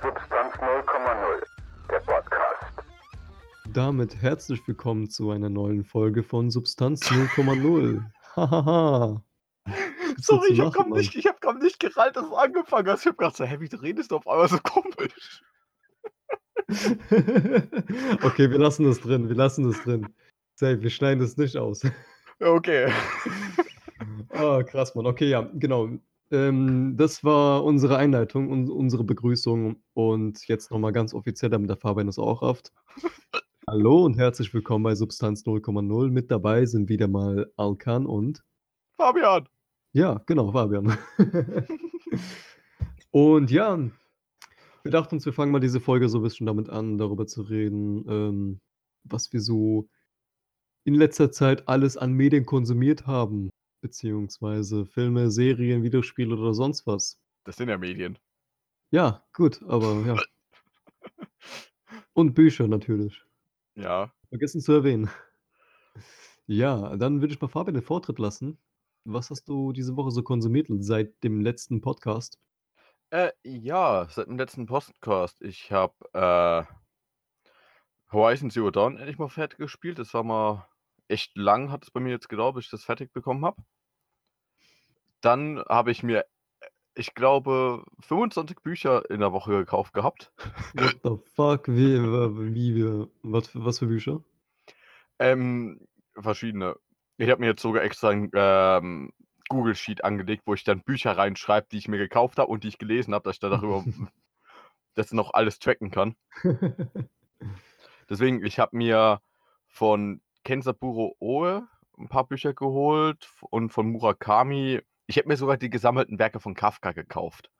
Substanz 0,0, der Podcast. Damit herzlich willkommen zu einer neuen Folge von Substanz 0,0. Hahaha. Sorry, ich zu hab grad lachen, nicht, ich hab grad nicht gerallt, dass du angefangen hast. Ich hab gedacht, so, hä, wie redest du auf einmal so komisch? okay, wir lassen das drin, wir lassen das drin. Safe, wir schneiden das nicht aus. Okay. Ah, krass, Mann. Okay, ja, genau. Ähm, das war unsere Einleitung und unsere Begrüßung. Und jetzt nochmal ganz offiziell, damit der Fabian das auch rafft. Hallo und herzlich willkommen bei Substanz 0,0. Mit dabei sind wieder mal Alkan und Fabian. Ja, genau, Fabian. Und ja, wir dachten uns, wir fangen mal diese Folge so ein bisschen damit an, darüber zu reden, ähm, was wir so in letzter Zeit alles an Medien konsumiert haben, beziehungsweise Filme, Serien, Videospiele oder sonst was. Das sind ja Medien. Ja, gut, aber ja. Und Bücher natürlich. Ja. Vergessen zu erwähnen. Ja, dann würde ich mal Fabian den Vortritt lassen. Was hast du diese Woche so konsumiert seit dem letzten Podcast? Äh, ja, seit dem letzten Podcast. Ich hab äh, Horizon Zero Dawn endlich mal fertig gespielt. Das war mal echt lang, hat es bei mir jetzt gedauert, bis ich das fertig bekommen habe. Dann habe ich mir, ich glaube, 25 Bücher in der Woche gekauft gehabt. What the fuck? Wie, wie, wie was, für- was für Bücher? Ähm, verschiedene. Ich habe mir jetzt sogar extra ein ähm, Google Sheet angelegt, wo ich dann Bücher reinschreibe, die ich mir gekauft habe und die ich gelesen habe, dass ich da darüber das noch alles tracken kann. Deswegen, ich habe mir von Kensaburo Oe ein paar Bücher geholt und von Murakami. Ich habe mir sogar die gesammelten Werke von Kafka gekauft.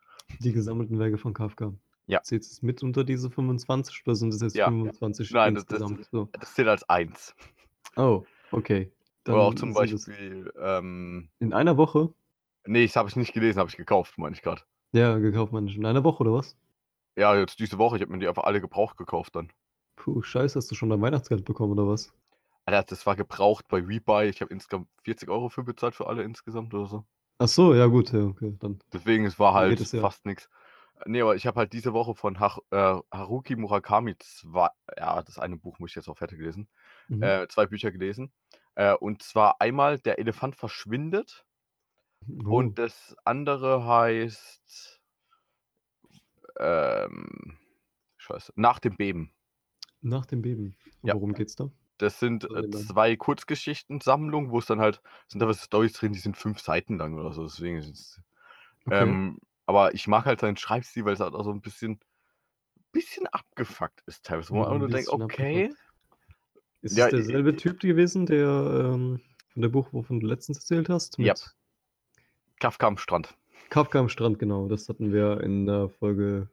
Die gesammelten Werke von Kafka. Ja. Zählt es mit unter diese 25 oder sind es jetzt Ja. 25 Nein, das- das- insgesamt? so? Das zählt als eins. Oh, okay. Dann Oder auch zum Beispiel, ähm, In einer Woche? nee, das habe ich nicht gelesen, habe ich gekauft, meine ich gerade. Ja, gekauft man nicht. In einer Woche oder was? Ja, jetzt diese Woche, ich habe mir die einfach alle gebraucht gekauft dann. Puh, scheiße, hast du schon dein Weihnachtsgeld bekommen oder was? Alter, das war gebraucht bei Rebuy. Ich habe insgesamt 40 Euro für bezahlt für alle insgesamt oder so. Ach so, ja gut, ja, okay, dann. Deswegen, es war halt es ja. fast nichts. Nee, aber ich habe halt diese Woche von Har äh, Haruki Murakami zwei, ja, das eine Buch muss ich jetzt auch fertig lesen, Mhm. äh, zwei Bücher gelesen. Äh, und zwar einmal Der Elefant verschwindet Oh, und das andere heißt ähm, Scheiße, Nach dem Beben. nach dem Beben. Und Ja. Worum geht's da? Das sind äh, dann? zwei Kurzgeschichtensammlungen, wo es dann halt, sind da was Storys drin, die sind fünf Seiten lang oder so. Deswegen ist es, Okay. ähm, aber ich mag halt seinen Schreibstil, weil es halt auch so ein bisschen, bisschen abgefuckt ist teilweise. Wo man einfach nur denkt, okay, abgefuckt. Ist Ja, es derselbe äh, Typ gewesen, der ähm, von der Buch, wovon du letztens erzählt hast? Ja. Kafka am Strand. Kafka am Strand, genau. Das hatten wir in der Folge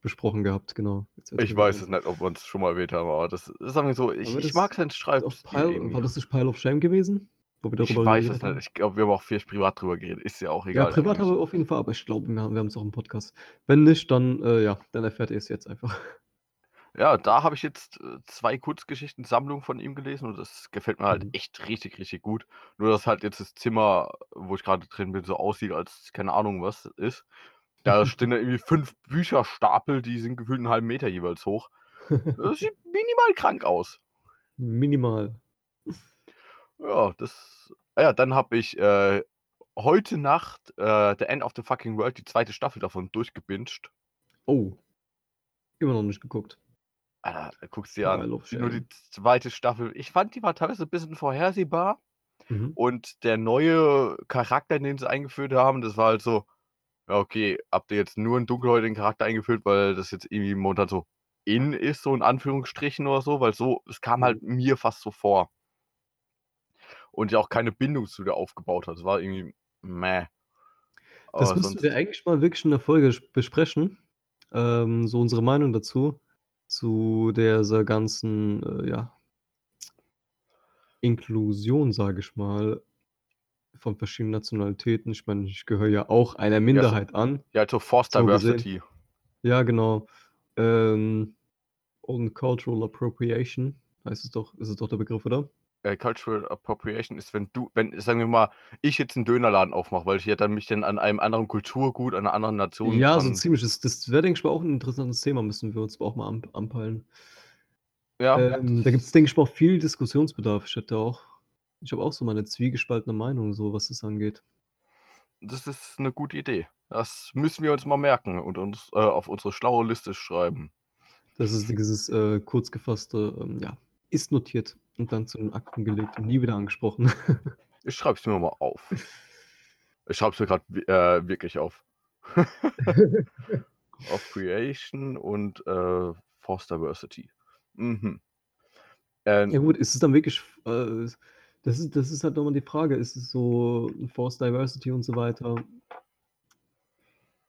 besprochen gehabt, genau. Ich weiß es nicht, ob wir es schon mal erwähnt haben, aber das ist irgendwie so, ich, ich mag seinen irgendwie. war das nicht Pile of Shame gewesen? Wo wir Ich darüber weiß geredet es nicht. Ich glaube, wir haben auch viel privat drüber geredet. Ist ja auch Ja, egal. privat eigentlich. haben wir auf jeden Fall, aber ich glaube, wir haben wir es auch im Podcast. Wenn nicht, dann, äh, ja, dann erfährt ihr es jetzt einfach. Ja, da habe ich jetzt äh, zwei Kurzgeschichten-Sammlungen von ihm gelesen und das gefällt mir halt Mhm. echt richtig, richtig gut. Nur, dass halt jetzt das Zimmer, wo ich gerade drin bin, so aussieht, als keine Ahnung was ist. Da stehen da irgendwie fünf Bücherstapel, die sind gefühlt einen halben Meter jeweils hoch. Das sieht minimal krank aus. Minimal. Ja, das. ah Ja, dann habe ich äh, heute Nacht äh, The End of the Fucking World, die zweite Staffel davon, durchgebinged. Oh. Immer noch nicht geguckt. Alter, da guckst du dir an. of Nur die zweite Staffel. Ich fand, die war teilweise ein bisschen vorhersehbar. Mhm. Und der neue Charakter, den sie eingeführt haben, das war halt so, ja, okay, habt ihr jetzt nur einen dunkelhäutigen Charakter eingeführt, weil das jetzt irgendwie momentan so in ist, so in Anführungsstrichen oder so, weil so, es kam Mhm. halt mir fast so vor. Und ja auch keine Bindung zu der aufgebaut hat. Es war irgendwie meh. Das müssten wir eigentlich mal wirklich in der Folge besprechen. Ähm, so unsere Meinung dazu. Zu dieser ganzen, äh, ja, Inklusion, sage ich mal, von verschiedenen Nationalitäten. Ich meine, ich gehöre ja auch einer ja, so, Minderheit an. ja, halt so Forced So gesehen. Diversity. Ja, genau. Ähm, und Cultural Appropriation heißt es doch, ist es doch der Begriff, oder? äh, Cultural Appropriation ist, wenn du, wenn, sagen wir mal, ich jetzt einen Dönerladen aufmache, weil ich ja dann mich dann an einem anderen Kulturgut, einer anderen Nation Ja, so ziemlich. Das, das wäre, denke ich mal, auch ein interessantes Thema, müssen wir uns auch mal an, anpeilen. Ja, Ähm, da gibt es, denke ich mal, auch viel Diskussionsbedarf. Ich hätte auch, ich habe auch so meine zwiegespaltene Meinung, so was das angeht. das ist eine gute Idee. Das müssen wir uns mal merken und uns äh, auf unsere schlaue Liste schreiben. Das ist dieses äh, kurz gefasste, ähm, ja, ist notiert und dann zu den Akten gelegt und nie wieder angesprochen. Ich schreibe es mir mal auf. Ich schreibe es mir gerade äh, wirklich auf. auf Creation und äh, Force Diversity. Mhm. Ähm, ja gut, ist es dann wirklich, äh, das, ist, das ist halt nochmal die Frage, ist es so Force Diversity und so weiter?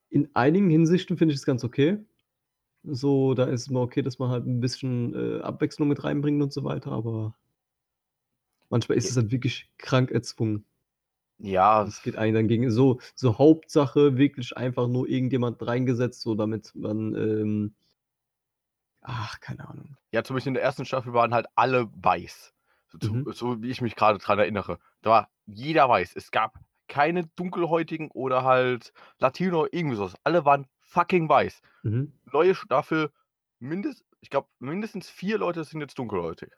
In einigen Hinsichten finde ich es ganz okay. So, da ist es mal okay, dass man halt ein bisschen äh, Abwechslung mit reinbringt und so weiter, aber manchmal ist es halt wirklich krank erzwungen. ja, Das geht einem dann gegen so, so Hauptsache wirklich einfach nur irgendjemand reingesetzt, so damit man, ähm, ach, keine Ahnung. ja, zum Beispiel in der ersten Staffel waren halt alle weiß. Mhm. so wie ich mich gerade dran erinnere. Da war jeder weiß. Es gab keine dunkelhäutigen oder halt Latino, irgendwie sowas. Alle waren fucking weiß. Mhm. Neue Staffel, mindest, ich glaube, mindestens vier Leute sind jetzt dunkelhäutig.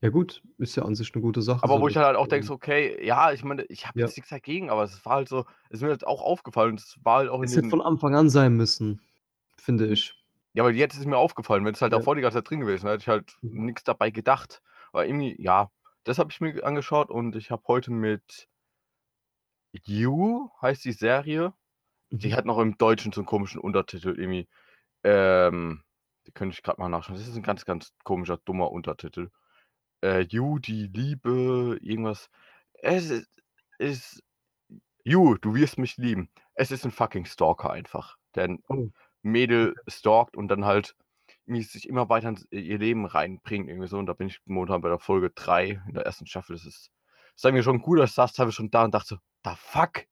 Ja gut, ist ja an sich eine gute Sache. Aber so, wo ich halt auch denke, okay, ja, ich meine, ich habe Ja. jetzt nichts dagegen, aber es war halt so, es ist mir jetzt auch aufgefallen. Es war halt auch Es hätte von Anfang an sein müssen, finde ich. Ja, aber jetzt ist mir aufgefallen, wenn es halt Ja. davor die ganze Zeit drin gewesen wäre, hätte ich halt Mhm. nichts dabei gedacht. Aber irgendwie, ja, das habe ich mir angeschaut und ich habe heute mit You, heißt die Serie, die Mhm. hat noch im Deutschen so einen komischen Untertitel irgendwie. Ähm, die könnte ich gerade mal nachschauen. Das ist ein ganz, ganz komischer, dummer Untertitel. Äh, You, die Liebe, irgendwas. Es ist, ist You, du wirst mich lieben. Es ist ein fucking Stalker einfach, der ein Oh. Mädel stalkt und dann halt irgendwie sich immer weiter in ihr Leben reinbringt. Irgendwie so. Und da bin ich momentan bei der Folge 3 in der ersten Staffel. Das ist, das ist mir schon gut, ich saß teilweise schon da und dachte da fuck.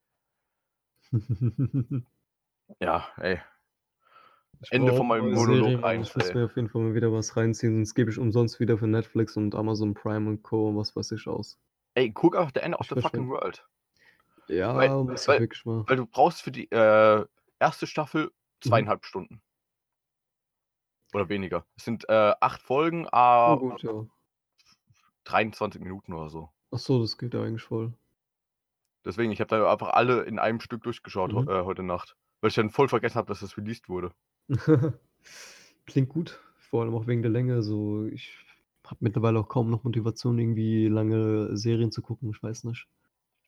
Ja, ey. Ich Ende von meinem Monolog eins, Ich muss mir auf jeden Fall mal wieder was reinziehen, sonst gebe ich umsonst wieder für Netflix und Amazon Prime und Co. und was weiß ich aus. Ey, guck auf der Ende of Ich the fucking world. Ja, Weil- ich weil- wirklich mal. Weil du brauchst für die äh, erste Staffel Mhm. zweieinhalb Stunden. Oder weniger. Es sind äh, acht Folgen, Oh, a gut, ja. 23 Minuten oder so. Ach so, das geht ja eigentlich voll. Deswegen, ich habe da einfach alle in einem Stück durchgeschaut Mhm. äh, heute Nacht. Weil ich dann voll vergessen habe, dass das released wurde. Klingt gut, vor allem auch wegen der Länge. So, ich habe mittlerweile auch kaum noch Motivation, irgendwie lange Serien zu gucken. Ich weiß nicht.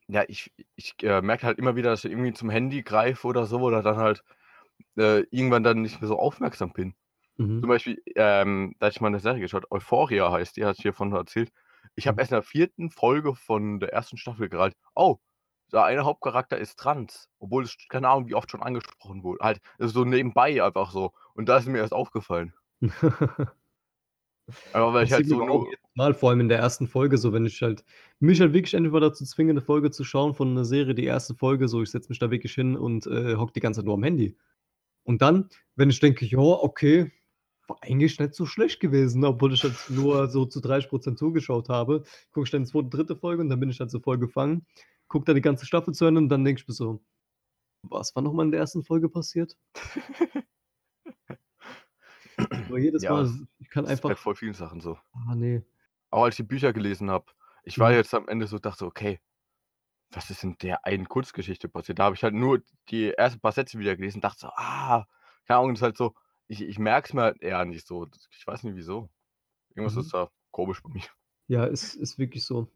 Ja, ich, ich äh, merke halt immer wieder, dass ich irgendwie zum Handy greife oder so oder dann halt äh, irgendwann dann nicht mehr so aufmerksam bin. Zum Mhm. Beispiel, ähm, da hatte ich mal eine Serie geschaut, Euphoria heißt die, hat ich hiervon erzählt. Ich habe Mhm. erst in der vierten Folge von der ersten Staffel gereilt. Oh, der eine Hauptcharakter ist trans, obwohl es keine Ahnung, wie oft schon angesprochen wurde. Halt also so nebenbei einfach so. Und da ist mir erst aufgefallen. Aber weil ich halt so nur. Mal, vor allem in der ersten Folge, so wenn ich halt mich halt wirklich entweder dazu zwinge, eine Folge zu schauen von einer Serie, die erste Folge, so ich setze mich da wirklich hin und äh, hock die ganze Zeit nur am Handy. Und dann, wenn ich denke, ja, okay, war eigentlich nicht so schlecht gewesen, obwohl ich halt nur so zu 30% zugeschaut habe, gucke ich dann die zweite, dritte Folge und dann bin ich halt so voll gefangen, gucke da die ganze Staffel zu Ende und dann denke ich mir so, was war nochmal in der ersten Folge passiert? Aber jedes Ja, Mal, ich kann Das ist bei einfach, voll vielen Sachen so. ah nee. Auch als ich die Bücher gelesen habe, ich war Mhm. jetzt am Ende so, dachte so, okay, was ist in der einen Kurzgeschichte passiert? Da habe ich halt nur die ersten paar Sätze wieder gelesen, dachte so, ah, keine Ahnung, das ist halt so, ich, ich merke es mir halt eher nicht so. Ich weiß nicht wieso. Irgendwas Mhm. ist da komisch bei mir. Ja, ist, ist wirklich so.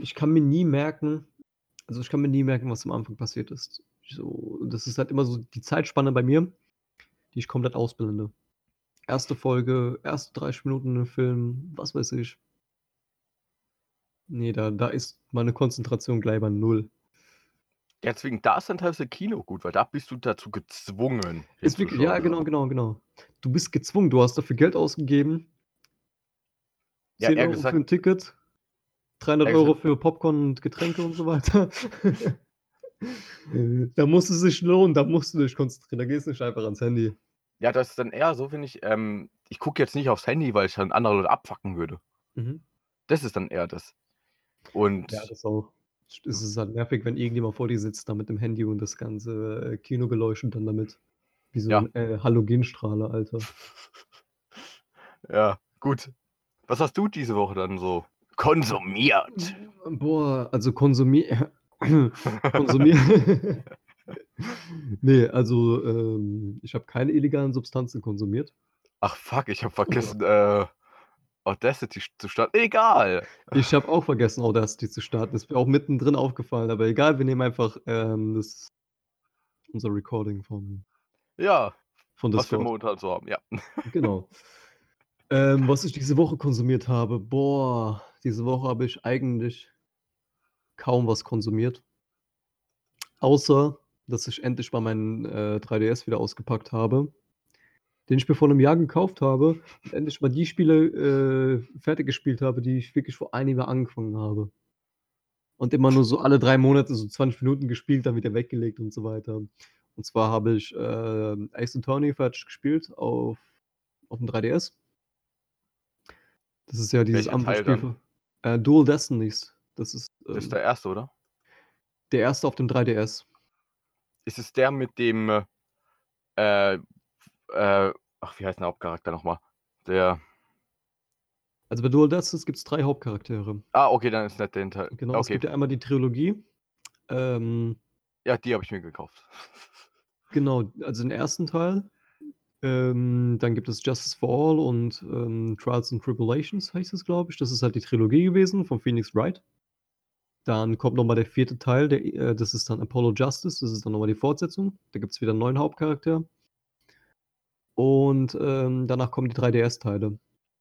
Ich kann mir nie merken, also ich kann mir nie merken, was am Anfang passiert ist. So, das ist halt immer so die Zeitspanne bei mir, die ich komplett ausblende. Erste Folge, erste 30 Minuten im Film, was weiß ich. Nee, da, da ist meine Konzentration gleich bei null. Ja, deswegen, da ist dann teilweise Kino gut, weil da bist du dazu gezwungen. Ist wirklich, ja, hinzuschauen. genau, genau, genau. Du bist gezwungen, du hast dafür Geld ausgegeben. Ja, 10 eher Euro gesagt- für ein Ticket, 300 eher Euro gesagt- für Popcorn und Getränke und so weiter. da musst es sich lohnen, da musst du dich konzentrieren, da gehst du nicht einfach ans Handy. Ja, das ist dann eher so, finde ich, ähm, ich gucke jetzt nicht aufs Handy, weil ich dann andere Leute abfacken würde. Mhm. Das ist dann eher das. Und Ja, das auch. Es ist halt nervig, wenn irgendjemand vor dir sitzt, da mit dem Handy und das ganze äh, Kino beleuchtet dann damit. Wie so Ja. ein äh, Halogenstrahler, Alter. ja, gut. Was hast du diese Woche dann so konsumiert? Boah, also konsumier. konsumier. nee, also ähm, ich habe keine illegalen Substanzen konsumiert. Ach fuck, ich habe vergessen, äh, Audacity zu starten. Egal. Ich habe auch vergessen, Audacity zu starten. Ist mir auch mittendrin aufgefallen, aber egal, wir nehmen einfach ähm, das, unser Recording vom, Ja, von was wir momentan so haben, ja. Genau. Ähm, was ich diese Woche konsumiert habe, boah, diese Woche habe ich eigentlich kaum was konsumiert. Außer, dass ich endlich mal meinen äh, 3DS wieder ausgepackt habe, den ich mir vor einem Jahr gekauft habe und endlich mal die Spiele äh, fertig gespielt habe, die ich wirklich vor einem Jahr angefangen habe. Und immer nur so alle drei Monate so 20 Minuten gespielt, dann wieder weggelegt und so weiter. Und zwar habe ich äh, Ace Attorney fertig gespielt auf, auf dem 3DS. Das ist ja dieses Welcher andere Teil Spiel. dann? für- Äh, Dual Destinies. Das ist, ähm, Das ist der erste, oder? der erste auf dem 3DS. Ist es der mit dem, äh, äh, ach, wie heißt der Hauptcharakter nochmal? Der, Also bei Dual Destinies gibt es drei Hauptcharaktere. ah, okay, dann ist nicht der Teil. Genau, es okay, gibt ja einmal die Trilogie. Ähm, ja, die habe ich mir gekauft. genau, also den ersten Teil. Ähm, dann gibt es Justice for All und ähm, Trials and Tribulations, heißt es, glaube ich. Das ist halt die Trilogie gewesen von Phoenix Wright. Dann kommt nochmal der vierte Teil, der, äh, das ist dann Apollo Justice, das ist dann nochmal die Fortsetzung. Da gibt es wieder einen neuen Hauptcharakter. Und ähm, danach kommen die 3DS-Teile.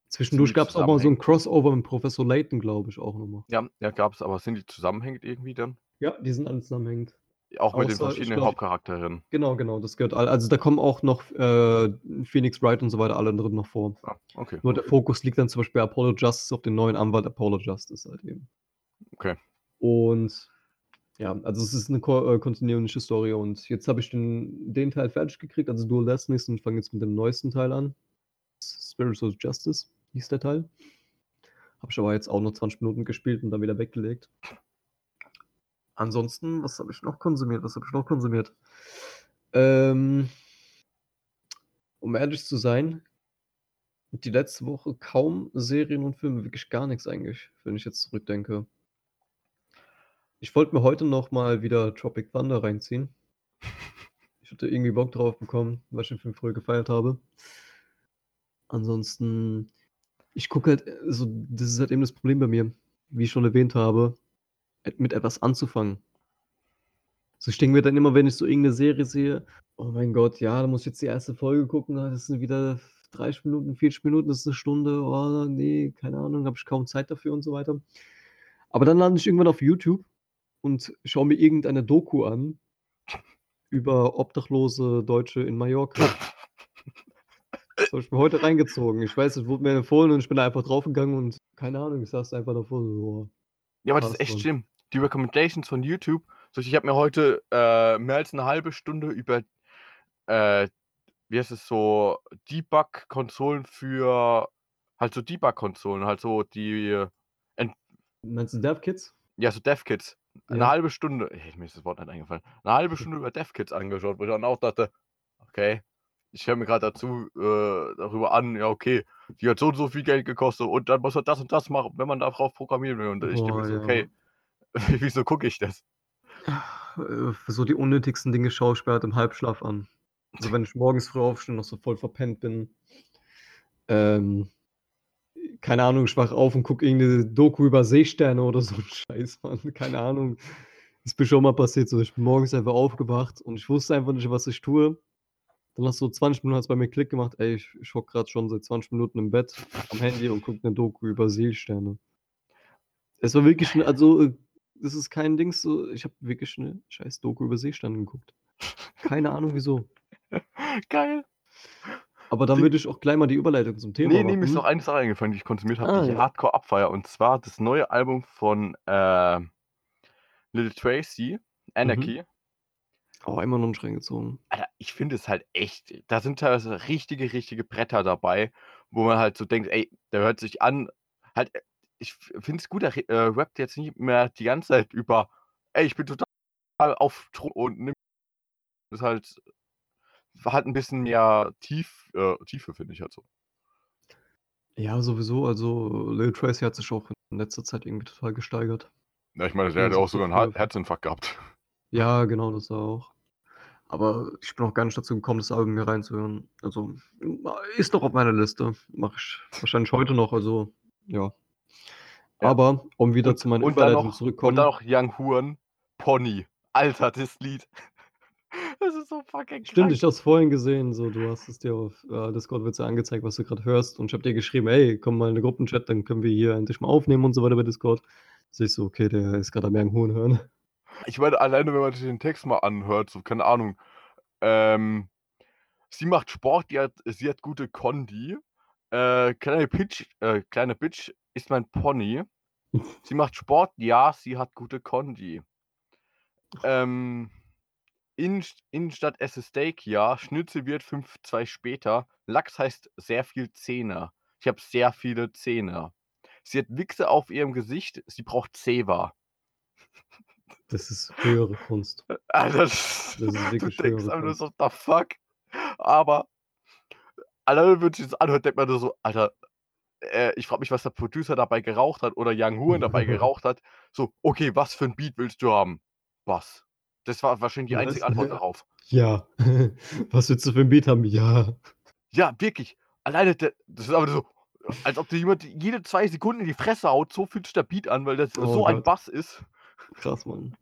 Zwischendurch gab es auch mal so ein? Crossover mit Professor Layton, glaube ich, auch nochmal. Ja, ja, gab es, aber sind die zusammenhängend irgendwie dann? Ja, die sind alle zusammenhängend. Auch mit den Außer, verschiedenen glaub- Hauptcharakteren. Genau, genau, das gehört all. Also da kommen auch noch äh, Phoenix Wright und so weiter alle drin noch vor. Ah, okay. Nur der Fokus liegt dann zum Beispiel bei Apollo Justice auf den neuen Anwalt Apollo Justice halt eben. Okay. Und ja, also es ist eine ko äh, kontinuierliche Story und jetzt habe ich den, den Teil fertig gekriegt, also Dual Destinies und fange jetzt mit dem neuesten Teil an. Spiritual Justice hieß der Teil. Habe ich aber jetzt auch nur 20 Minuten gespielt und dann wieder weggelegt. Ansonsten, was habe ich noch konsumiert? Was habe ich noch konsumiert? Ähm, um ehrlich zu sein, die letzte Woche kaum Serien und Filme, wirklich gar nichts eigentlich, wenn ich jetzt zurückdenke. Ich wollte mir heute noch mal wieder Tropic Thunder reinziehen. Ich hatte irgendwie Bock drauf bekommen, weil ich den Film früher gefeiert habe. Ansonsten, ich gucke halt, äh, so, das ist halt eben das Problem bei mir, wie ich schon erwähnt habe, et- mit etwas anzufangen. So, ich denke mir dann immer, wenn ich so irgendeine Serie sehe, oh mein Gott, ja, da muss ich jetzt die erste Folge gucken, ah, das sind wieder 30 Minuten, 40 Minuten, das ist eine Stunde, oh nee, keine Ahnung, habe ich kaum Zeit dafür und so weiter. Aber dann lande ich irgendwann auf YouTube und schaue mir irgendeine Doku an über obdachlose Deutsche in Mallorca. Das habe ich mir heute reingezogen. Ich weiß, es wurde mir empfohlen und ich bin da einfach draufgegangen und keine Ahnung, ich saß einfach davor so. Ja, aber das ist echt schlimm. Die Recommendations von YouTube. So, ich habe mir heute äh, mehr als eine halbe Stunde über, äh, wie heißt es so, Debug-Konsolen für, halt so Debug-Konsolen, halt so die, äh, Meinst du DevKits? ja, so DevKits. Eine Ja. halbe Stunde, ey, mir ist das Wort nicht eingefallen, eine halbe Stunde über DevKits angeschaut, wo ich dann auch dachte, okay, ich höre mir gerade dazu äh, darüber an, ja, okay, die hat so und so viel Geld gekostet und dann muss er das und das machen, wenn man darauf programmieren will. Und ich denke mir so, okay, wieso gucke ich das? Äh, so die unnötigsten Dinge schaue ich mir halt im Halbschlaf an. Also wenn ich morgens früh aufstehe und noch so voll verpennt bin. Ähm, keine Ahnung, ich wach auf und gucke irgendeine Doku über Seesterne oder so ein Scheiß, Mann. Keine Ahnung. Ist mir schon mal passiert. So, ich bin morgens einfach aufgewacht und ich wusste einfach nicht, was ich tue. Dann hast du 20 Minuten hat's bei mir Klick gemacht, ey, ich, ich hock gerade schon seit 20 Minuten im Bett am Handy und gucke eine Doku über Seesterne. Es war wirklich, also, äh, das ist kein Ding so, ich habe wirklich eine scheiß Doku über Seesterne geguckt. Keine Ahnung wieso. Geil. Aber dann würde ich auch gleich mal die Überleitung zum Thema Nee, nee, mir ist noch eine Sache eingefallen, die ich konsumiert habe, Ah, die ja. Hardcore Abfeier. Und zwar das neue Album von äh, Little Tracy, Anarchy. Oh, immer noch nicht reingezogen. Alter, ich finde es halt echt, da sind teilweise richtige, richtige Bretter dabei, wo man halt so denkt, ey, der hört sich an, halt, ich finde es gut, er äh, rappt jetzt nicht mehr die ganze Zeit über, ey, ich bin total auf Thron und nimm das ist halt hat ein bisschen mehr Tief, äh, Tiefe, finde ich halt so. Ja, sowieso. Also, Lil Tracy hat sich auch in letzter Zeit irgendwie total gesteigert. Ja, ich meine, der hat Also, auch sogar einen. Her Herzinfarkt gehabt. Ja, genau, das auch. Aber ich bin auch gar nicht dazu gekommen, das Album mir reinzuhören. Also, ist doch auf meiner Liste. Mache ich wahrscheinlich heute noch, also ja. Ja. Aber um wieder Und, zu dann Überleitung noch, und dann noch Young Huren, Pony. Alter, das Lied. Das ist so fucking Stimmt, krank. ich habe es vorhin gesehen, so du hast es dir auf äh, Discord wird's ja angezeigt, was du gerade hörst und ich habe dir geschrieben: „Ey, komm mal in den Gruppenchat, dann können wir hier endlich mal aufnehmen“ und so weiter bei Discord. Sehe ich so, okay, der ist gerade am Young Horn hören. Ich meine, alleine, wenn man sich den Text mal anhört, so, keine Ahnung. Ähm, sie macht Sport, die hat, sie hat gute Kondi. Äh, kleine Pitch, äh, kleine Bitch ist mein Pony. Sie macht Sport, ja, sie hat gute Kondi. Ähm, in, Innenstadt esse Steak, ja. Schnitzel wird 5-2 später. Lachs heißt sehr viel Zähne. Ich habe sehr viele Zähne. Sie hat Wichse auf ihrem Gesicht, sie braucht Zewa. Das ist höhere Kunst. Alter, das, Das ist du wirklich denkst höhere einfach Kunst. so, what the fuck? Aber, alleine, wenn sich das anhört, denkt man nur so, Alter, äh, ich frage mich, was der Producer dabei geraucht hat oder Young Huren dabei geraucht hat. So, okay, was für ein Beat willst du haben? Bass. Das war wahrscheinlich die Was? einzige Antwort darauf. Ja. Was willst du für 'n Beat haben? Ja. Ja, wirklich. Alleine, der, das ist aber so, als ob dir jemand jede zwei Sekunden in die Fresse haut, so fühlt sich der Beat an, weil das Oh so ein Gott. Bass ist. Krass, Mann.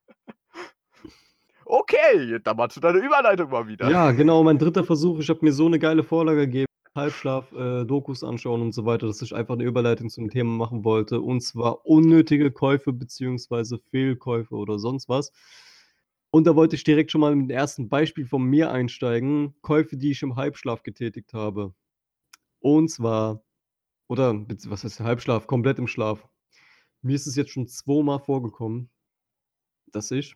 Okay, dann mal zu deiner Überleitung mal wieder. Ja, genau, mein dritter Versuch. Ich habe mir so 'ne geile Vorlage gegeben, Halbschlaf, äh, Dokus anschauen und so weiter, dass ich einfach 'ne Überleitung zum Thema machen wollte, und zwar unnötige Käufe beziehungsweise Fehlkäufe oder sonst was. Und da wollte ich direkt schon mal mit dem ersten Beispiel von mir einsteigen, Käufe, die ich im Halbschlaf getätigt habe. Und zwar oder was heißt Halbschlaf, komplett im Schlaf. Mir ist es jetzt schon zweimal vorgekommen, dass ich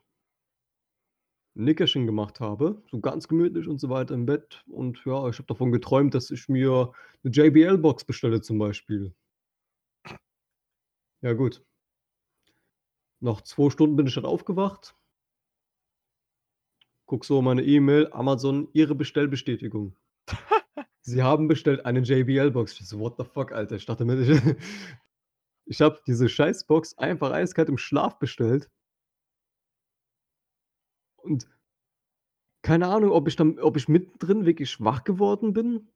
Nickerchen gemacht habe, so ganz gemütlich und so weiter im Bett und ja, ich habe davon geträumt, dass ich mir 'ne JBL-Box bestelle zum Beispiel. Ja gut. Nach 2 Stunden bin ich dann aufgewacht. Gucke so meine E-Mail, Amazon, Ihre Bestellbestätigung. Sie haben bestellt eine JBL-Box. Ich so: „What the fuck, Alter?“ Ich dachte mir, ich ich habe diese Scheißbox einfach eiskalt im Schlaf bestellt. Und keine Ahnung, ob ich dann ob ich mittendrin wirklich wach geworden bin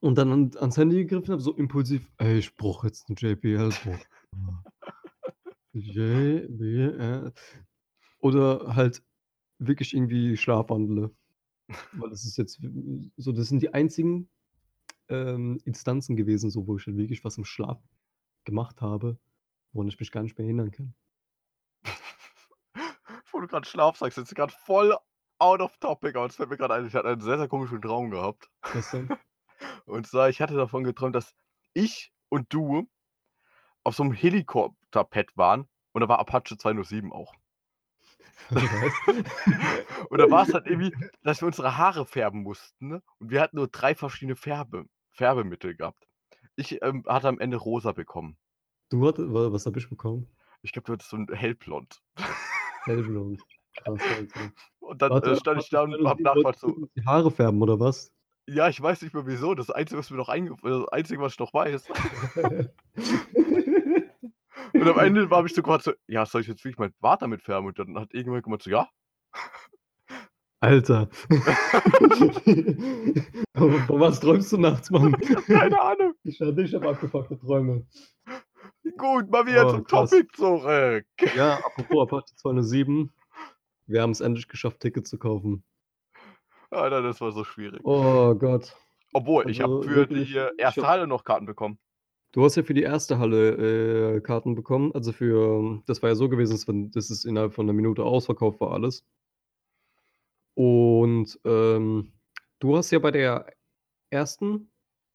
und dann an ans Handy gegriffen habe, so impulsiv: „Ey, ich brauche jetzt 'ne JBL-Box.“ JBL oder halt wirklich irgendwie schlafwandle. Weil das ist jetzt so das sind die einzigen, ähm, Instanzen gewesen, so wo ich halt wirklich was im Schlaf gemacht habe, woran ich mich gar nicht mehr erinnern kann. Wo du grad Schlaf sagst, jetzt grad voll out of topic, aber es fällt mir grad ein, ich hatte einen sehr, sehr komischen Traum gehabt. Was denn? Und zwar, ich hatte davon geträumt, dass ich und du auf so 'nem Helikopterpad waren und da war Apache 207 auch. Und da war's halt irgendwie, dass wir unsere Haare färben mussten, ne? Und wir hatten nur 3 verschiedene Färbe Färbemittel gehabt. Ich, ähm, hatte am Ende rosa bekommen. Du hatte wa was habe ich bekommen? Ich glaube, du hattest so 'n hellblond. Hellblond. Krass, Alter. Und dann, Warte, äh, stand ich da und 207 nachgefragt so die Haare färben oder was? Ja, ich weiß nicht mehr wieso. Das Einzige, was mir noch eingef äh, das Einzige, was ich noch weiß. Und am Ende habe ich so gefragt so: „Ja, soll ich jetzt wirklich meinen Bart damit färben?“ Und dann hat irgendjemand gemeint so: „Ja.“ Alter. Von was träumst du nachts, Mann? Keine Ahnung. Ich ich habe abgefuckte Träume. Gut, mal wieder Oh, zum krass. Topic zurück. Ja, apropos Apache 207. Wir haben's endlich geschafft, Tickets zu kaufen. Alter, das war so schwierig. Oh Gott. Obwohl, ich habe Also für wirklich, die, erste Halle noch Karten bekommen. Du hast ja für die erste Halle, äh, Karten bekommen. Also für das war ja so gewesen, dass wenn dass es innerhalb von 'ner Minute ausverkauft war alles. Und, ähm, du hast ja bei der ersten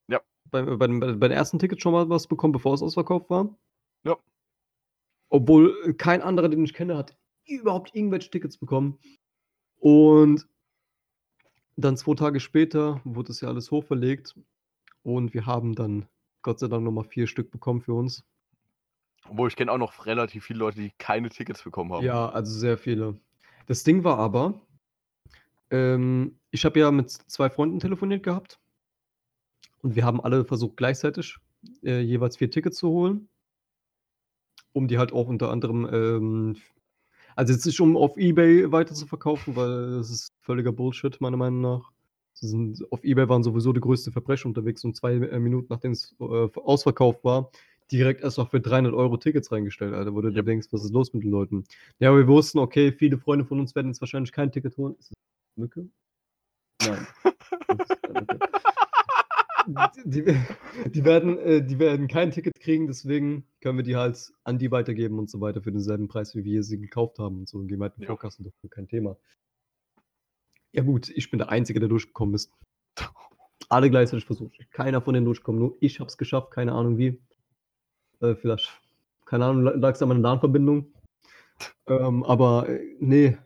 Ja. bei bei dem bei den ersten Tickets schon mal was bekommen, bevor es ausverkauft war? Ja. Obwohl, äh, kein anderer, den ich kenne, hat überhaupt irgendwelche Tickets bekommen. Und dann 2 Tage später wurde das ja alles hochverlegt und wir haben dann Gott sei Dank noch mal 4 Stück bekommen für uns. Obwohl ich kenne auch noch relativ viele Leute, die keine Tickets bekommen haben. Ja, also sehr viele. Das Ding war aber, ähm, ich habe ja mit zwei Freunden telefoniert gehabt und wir haben alle versucht gleichzeitig äh, jeweils vier Tickets zu holen, um die halt auch unter anderem, ähm, also jetzt nicht um auf eBay weiter zu verkaufen, weil das ist völliger Bullshit meiner Meinung nach. Sind, auf eBay waren sowieso die größte Verbrecher unterwegs und zwei äh, Minuten nachdem es äh, ausverkauft war, direkt erst noch für 300 Euro Tickets reingestellt, Alter, wo du dir denkst, was ist los mit den Leuten? Ja, aber wir wussten, okay, viele Freunde von uns werden jetzt wahrscheinlich kein Ticket holen. Ist das eine Mücke? Nein. Das. Die, die, werden, äh, die werden kein Ticket kriegen, deswegen können wir die halt an die weitergeben und so weiter für denselben Preis, wie wir sie gekauft haben und so. Und gehen halt in Ja. Vorkassen dafür, kein Thema. Ja gut, ich bin der Einzige, der durchgekommen ist. Alle gleichzeitig versucht. Keiner von denen durchgekommen, nur ich hab's geschafft, keine Ahnung wie. Äh, vielleicht, keine Ahnung, lag es an meiner LAN-Verbindung. Ähm, aber äh, nee,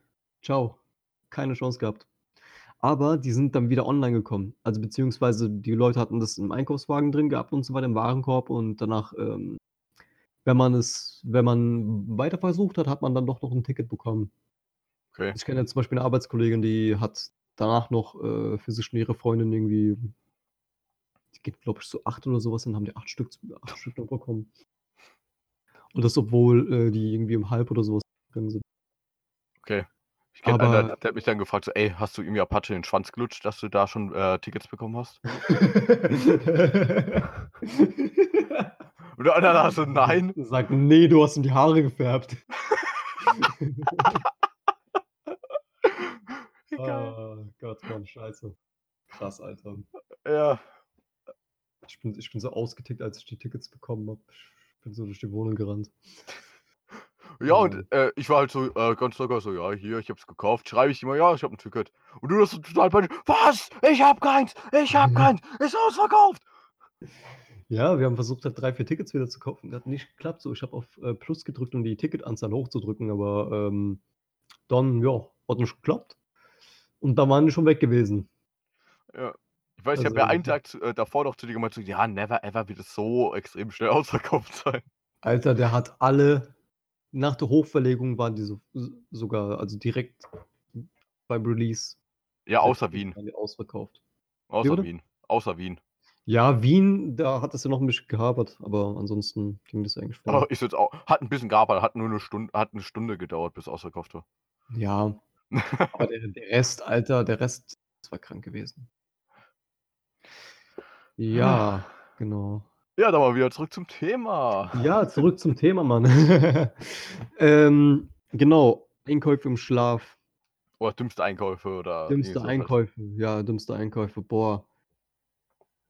ciao. Keine Chance gehabt. Aber die sind dann wieder online gekommen. Also beziehungsweise die Leute hatten das im Einkaufswagen drin gehabt und so weiter, im Warenkorb und danach, ähm, wenn man es, wenn man weiter versucht hat, hat man dann doch noch ein Ticket bekommen. Okay. Ich kenne jetzt zum Beispiel eine Arbeitskollegin, die hat danach noch äh, für sich und ihre Freundin irgendwie, die geht, glaube ich, so acht oder sowas, dann haben die acht Stück, acht Stück noch bekommen. Und das, obwohl äh, die irgendwie um halb oder sowas gegangen sind. Okay. Ich kenne einen, der, der hat mich dann gefragt, so, ey, hast du irgendwie Apache in den Schwanz gelutscht, dass du da schon äh, Tickets bekommen hast? Und der andere so, nein. Sagt, nee, du hast ihm die Haare gefärbt. Geil. Oh Gott, Mann, scheiße. Krass, Alter. Ja. Ich bin, ich bin so ausgetickt, als ich die Tickets bekommen habe. Ich bin so durch die Wohnung gerannt. Ja, und äh, ich war halt so äh, ganz locker so, ja, hier, ich hab's gekauft. Schreibe ich immer, ja, ich hab ein Ticket. Und du hast so total panisch, was? Ich hab keins, ich hab keins, ist ausverkauft. Ja, wir haben versucht, halt drei, vier Tickets wieder zu kaufen. Hat nicht geklappt. So, ich habe auf äh, Plus gedrückt, um die Ticketanzahl hochzudrücken, aber ähm, dann, ja, hat nicht geklappt. Und da waren die schon weg gewesen. Ja. Ich weiß, ich habe Also- ja einen Tag zu, äh, davor noch zu dir gemeint, so, ja, never ever wird es so extrem schnell ausverkauft sein. Alter, der hat alle, nach der Hochverlegung waren die so, sogar, also direkt beim Release. Ja, außer Wien. Ausverkauft. Außer? Wien. Außer Wien. Ja, Wien, da hat es ja noch ein bisschen gehabert, aber ansonsten ging das eigentlich voll. Aber ist jetzt auch, hat ein bisschen gearbeitet, hat nur eine Stunde, hat eine Stunde gedauert, bis ausverkauft war. Ja, aber der, der Rest, Alter, der Rest das war krank gewesen. Ja, genau. Ja, dann mal wieder zurück zum Thema. Ja, zurück zum Thema, Mann. ähm, genau, Einkäufe im Schlaf. Oder dümmste Einkäufe oder. Dümmste sowas. Einkäufe, ja, dümmste Einkäufe, boah.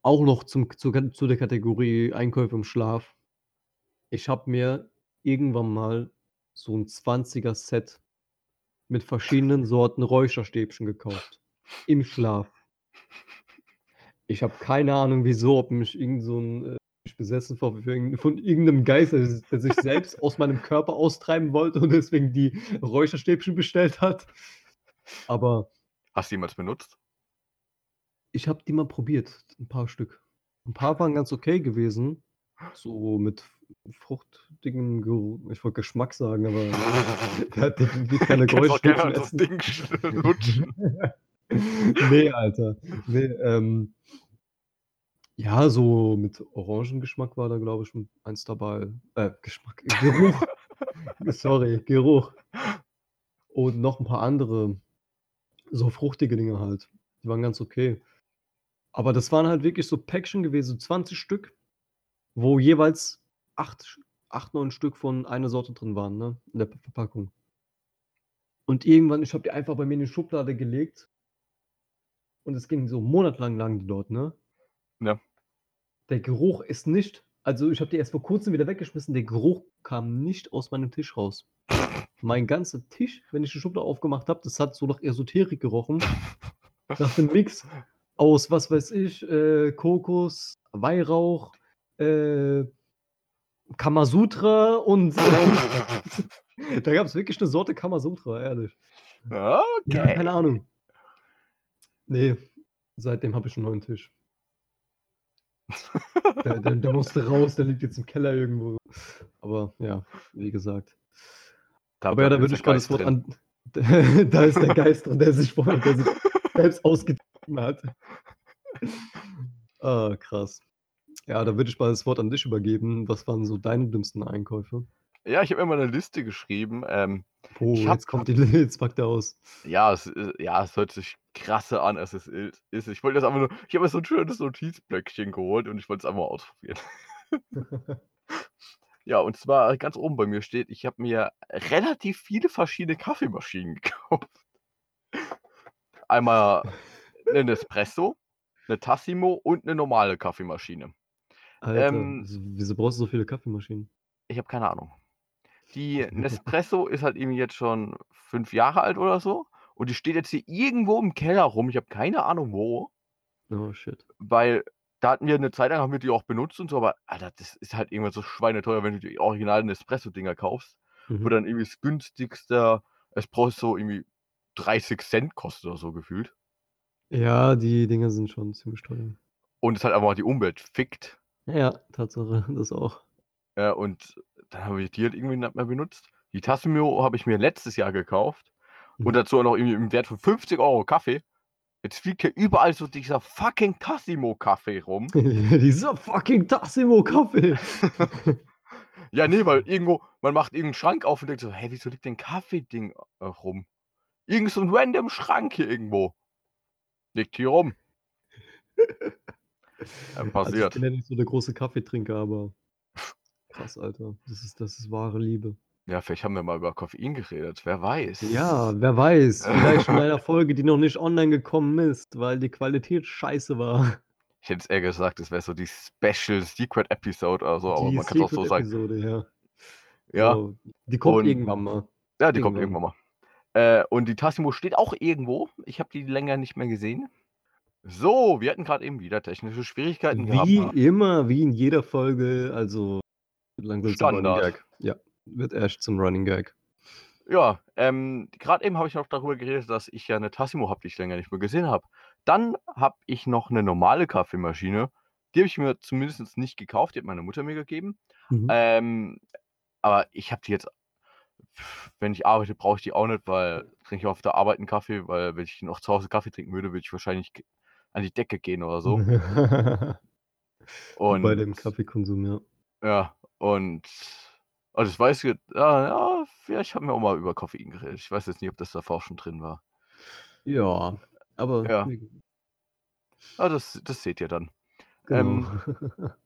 Auch noch zum, zu, zu der Kategorie Einkäufe im Schlaf. Ich habe mir irgendwann mal so ein 20er Set mit verschiedenen Sorten Räucherstäbchen gekauft. Im Schlaf. Ich habe keine Ahnung, wieso, ob mich irgend so ein äh, besessen irgend- von irgendeinem Geist, der, der sich selbst aus meinem Körper austreiben wollte und deswegen die Räucherstäbchen bestellt hat. Aber Hast du jemals benutzt? ich habe die mal probiert, ein paar Stück. Ein paar waren ganz okay gewesen. So mit fruchtigem Geruch. Ich wollte Geschmack sagen, aber der hat definitiv keine mal das. Ding lutschen. nee, Alter. Nee, ähm, ja, so mit Orangengeschmack war da, glaube ich, schon eins dabei. Äh, Geschmack, Geruch. Sorry, Geruch. Und noch ein paar andere, so fruchtige Dinge halt. Die waren ganz okay. Aber das waren halt wirklich so Päckchen gewesen, 20 Stück, wo jeweils 8, 8 9 Stück von einer Sorte drin waren, ne? In der Verpackung. Und irgendwann, ich habe die einfach bei mir in die Schublade gelegt. Und es ging so monatelang lang die dort, ne? Ja. Der Geruch ist nicht, also ich habe die erst vor kurzem wieder weggeschmissen, der Geruch kam nicht aus meinem Tisch raus. Mein ganzer Tisch, wenn ich die Schublade aufgemacht habe, das hat so nach Esoterik gerochen. nach dem Mix aus, was weiß ich, äh, Kokos, Weihrauch, äh, Kamasutra und da gab es wirklich eine Sorte Kamasutra, ehrlich. Ja, Okay. keine Ahnung. Nee, seitdem habe ich einen neuen Tisch. Der, der, der musste raus, der liegt jetzt im Keller irgendwo. Aber ja, wie gesagt. Da Aber ja, da ist würde der ich mal das Geist Wort drin. an. da ist der Geist drin, der sich der sich selbst ausgetrieben hat. Ah, krass. Ja, da würde ich mal das Wort an dich übergeben. Was waren so deine dümmsten Einkäufe? Ja, ich habe immer eine Liste geschrieben. Ähm, Oh, hab- jetzt kommt die, jetzt packt er aus. ja, es, äh, ja, es hört sich krasser an, als es ist. Ich wollte das einfach nur, ich habe mir so ein schönes Notizblöckchen geholt und ich wollte es einfach mal ausprobieren. Ja, und zwar ganz oben bei mir steht, ich habe mir relativ viele verschiedene Kaffeemaschinen gekauft. Einmal einen Espresso, eine Tassimo und eine normale Kaffeemaschine. Alter, Ähm, wieso, brauchst du so viele Kaffeemaschinen? Ich habe keine Ahnung. Die Nespresso ist halt irgendwie jetzt schon fünf Jahre alt oder so. Und die steht jetzt hier irgendwo im Keller rum. Ich habe keine Ahnung wo. Oh shit. Weil da hatten wir eine Zeit lang, haben wir die auch benutzt und so. Aber Alter, das ist halt irgendwann so schweineteuer, wenn du die originalen Espresso-Dinger kaufst. Wo Mhm. dann irgendwie das günstigste Espresso irgendwie 30 Cent kostet oder so gefühlt. Ja, die Dinger sind schon ziemlich teuer. Und es halt einfach die Umwelt fickt. Ja, Tatsache, das auch. Ja, und dann habe ich die halt irgendwie nicht mehr benutzt. Die Tassimo habe ich mir letztes Jahr gekauft. Und Mhm. dazu auch noch irgendwie im Wert von 50 Euro Kaffee. Jetzt fliegt hier überall so dieser fucking Tassimo-Kaffee rum. Dieser fucking Tassimo-Kaffee. Ja, nee, weil irgendwo, man macht irgendeinen Schrank auf und denkt so, hey, wieso liegt denn Kaffeeding äh, rum? Irgend so ein random Schrank hier irgendwo. Liegt hier rum. Ja, Also ich passiert. bin ja nicht so der große Kaffeetrinker, aber krass, Alter. Das ist, das ist wahre Liebe. Ja, vielleicht haben wir mal über Koffein geredet. Wer weiß. Ja, wer weiß. Vielleicht in einer Folge, die noch nicht online gekommen ist, weil die Qualität scheiße war. Ich hätte es eher gesagt, es wäre so die Special Secret Episode oder so, aber die man kann es auch so sagen. Secret-Episode, ja. Ja, Genau. Die kommt Und- irgendwann mal. ja, die kommt irgendwann. irgendwann mal. Äh, und die Tassimo steht auch irgendwo. Ich habe die länger nicht mehr gesehen. So, wir hatten gerade eben wieder technische Schwierigkeiten gehabt. Wie ne? immer, wie in jeder Folge, also langsam zum Running Standard. Gag. Ja, wird erst zum Running Gag. Ja, ähm, gerade eben habe ich noch darüber geredet, dass ich ja eine Tassimo habe, die ich länger nicht mehr gesehen habe. Dann habe ich noch eine normale Kaffeemaschine. Die habe ich mir zumindest nicht gekauft, die hat meine Mutter mir gegeben. Mhm. Ähm, aber ich habe die jetzt, wenn ich arbeite, brauche ich die auch nicht, weil trinke ich auf der Arbeit einen Kaffee, weil wenn ich noch zu Hause Kaffee trinken würde, würde ich wahrscheinlich an die Decke gehen oder so. Und Bei dem Kaffeekonsum, ja. ja, und also ich weiß ja, ja, vielleicht haben wir auch mal über Koffein geredet. Ich weiß jetzt nicht, ob das davor schon drin war. Ja, aber Ja. wie- Aber das, das seht ihr dann. genau.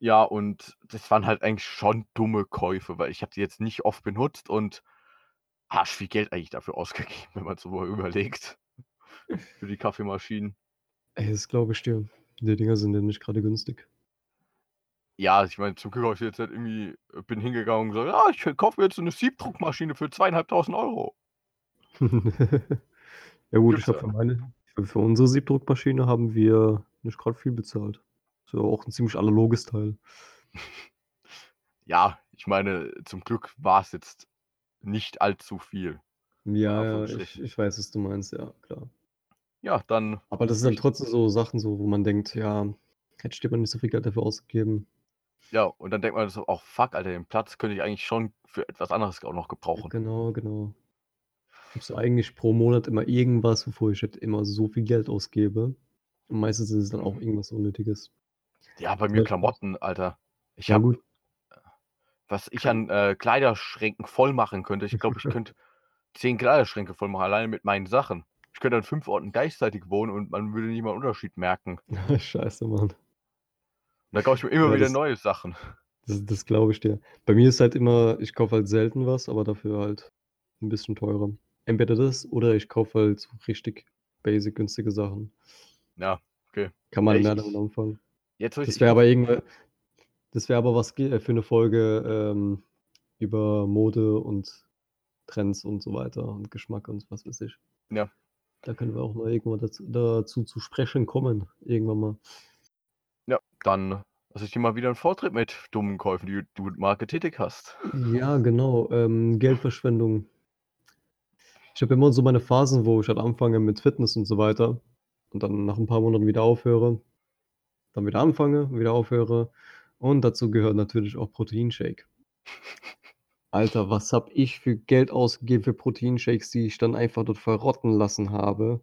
Ja, und das waren halt eigentlich schon dumme Käufe, weil ich habe die jetzt nicht oft benutzt und arsch viel Geld eigentlich dafür ausgegeben, wenn man so mal überlegt. Für die Kaffeemaschinen. Ey, das glaube ich dir. Die Dinger sind ja nicht gerade günstig. Ja, ich meine, zum Glück habe ich jetzt halt irgendwie, bin hingegangen und gesagt, ja, ich kaufe mir jetzt eine Siebdruckmaschine für zweieinhalbtausend Euro. ja gut, Gibt's ich habe für meine, für, unsere Siebdruckmaschine haben wir nicht gerade viel bezahlt. So auch ein ziemlich analoges Teil. Ja, ich meine, zum Glück war es jetzt nicht allzu viel. Ja, ja, ich, ich weiß, was du meinst, ja, klar. Ja, dann, Aber das sind dann trotzdem so Sachen, so, wo man denkt, ja, hätte mal nicht so viel Geld dafür ausgegeben. ja, und dann denkt man so, auch fuck, Alter, den Platz könnte ich eigentlich schon für etwas anderes auch noch gebrauchen. Genau, genau. Ich habe so eigentlich pro Monat immer irgendwas, wovor ich halt immer so viel Geld ausgebe. Und meistens ist es dann auch irgendwas Unnötiges. Ja, bei mir Ja. Klamotten, Alter. Ich Ja, habe gut. was ich an äh, Kleiderschränken voll machen könnte. Ich glaube, ich könnte zehn Kleiderschränke voll machen, alleine mit meinen Sachen. Ich könnte an fünf Orten gleichzeitig wohnen und man würde nicht mal einen Unterschied merken. Und Scheiße, Mann. da kaufe ich mir immer Ja, wieder das- neue Sachen. Das, das glaube ich dir. Bei mir ist halt immer, ich kaufe halt selten was, aber dafür halt ein bisschen teurer. Entweder das oder ich kaufe halt so richtig basic günstige Sachen. Ja, okay. Kann man mehr damit anfangen. Jetzt Das wäre aber irgendwie, das wäre aber was ge- für eine Folge ähm, über Mode und Trends und so weiter und Geschmack und was weiß ich. Ja. Da können wir auch mal irgendwann dazu, dazu zu sprechen kommen. Irgendwann mal. Ja, dann lasse ich dir mal wieder einen Vortritt mit dummen Käufen, die du mit Marke tätig hast. Ja, genau. Ähm, Geldverschwendung. Ich habe immer so meine Phasen, wo ich halt anfange mit Fitness und so weiter und dann nach ein paar Monaten wieder aufhöre, dann wieder anfange, wieder aufhöre Und dazu gehört natürlich auch Proteinshake. Alter, was habe ich für Geld ausgegeben für Proteinshakes, die ich dann einfach dort verrotten lassen habe,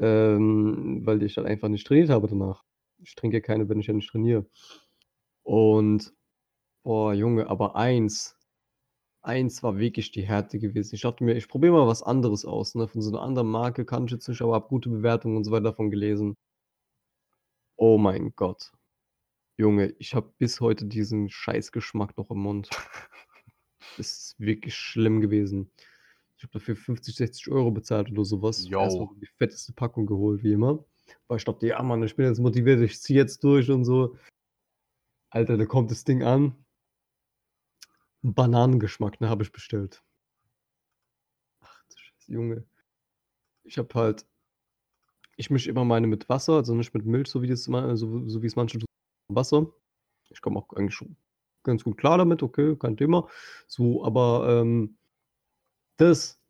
ähm, weil ich dann einfach nicht trainiert habe danach. Ich trinke keine, wenn ich ja nicht trainiere. Und, boah, Junge, aber eins, eins war wirklich die Härte gewesen. Ich dachte mir, ich probiere mal was anderes aus, ne? Von so einer anderen Marke kann ich jetzt nicht, aber habe gute Bewertungen und so weiter davon gelesen. Oh mein Gott. Junge, ich habe bis heute diesen Scheißgeschmack noch im Mund. Ist wirklich schlimm gewesen. Ich habe dafür 50, 60 Euro bezahlt oder sowas. Erstmal die fetteste Packung geholt, wie immer. Weil ich dachte, ja Mann, ich bin jetzt motiviert, ich ziehe jetzt durch und so. Alter, da kommt das Ding an. Bananengeschmack, ne, habe ich bestellt. Ach du Scheiße, Junge. Ich habe halt, ich mische immer meine mit Wasser, also nicht mit Milch, so wie, das, so, so wie es manche tun, Wasser. Ich komme auch eigentlich schon ganz gut klar damit, okay, kein Thema. So, aber ähm, das,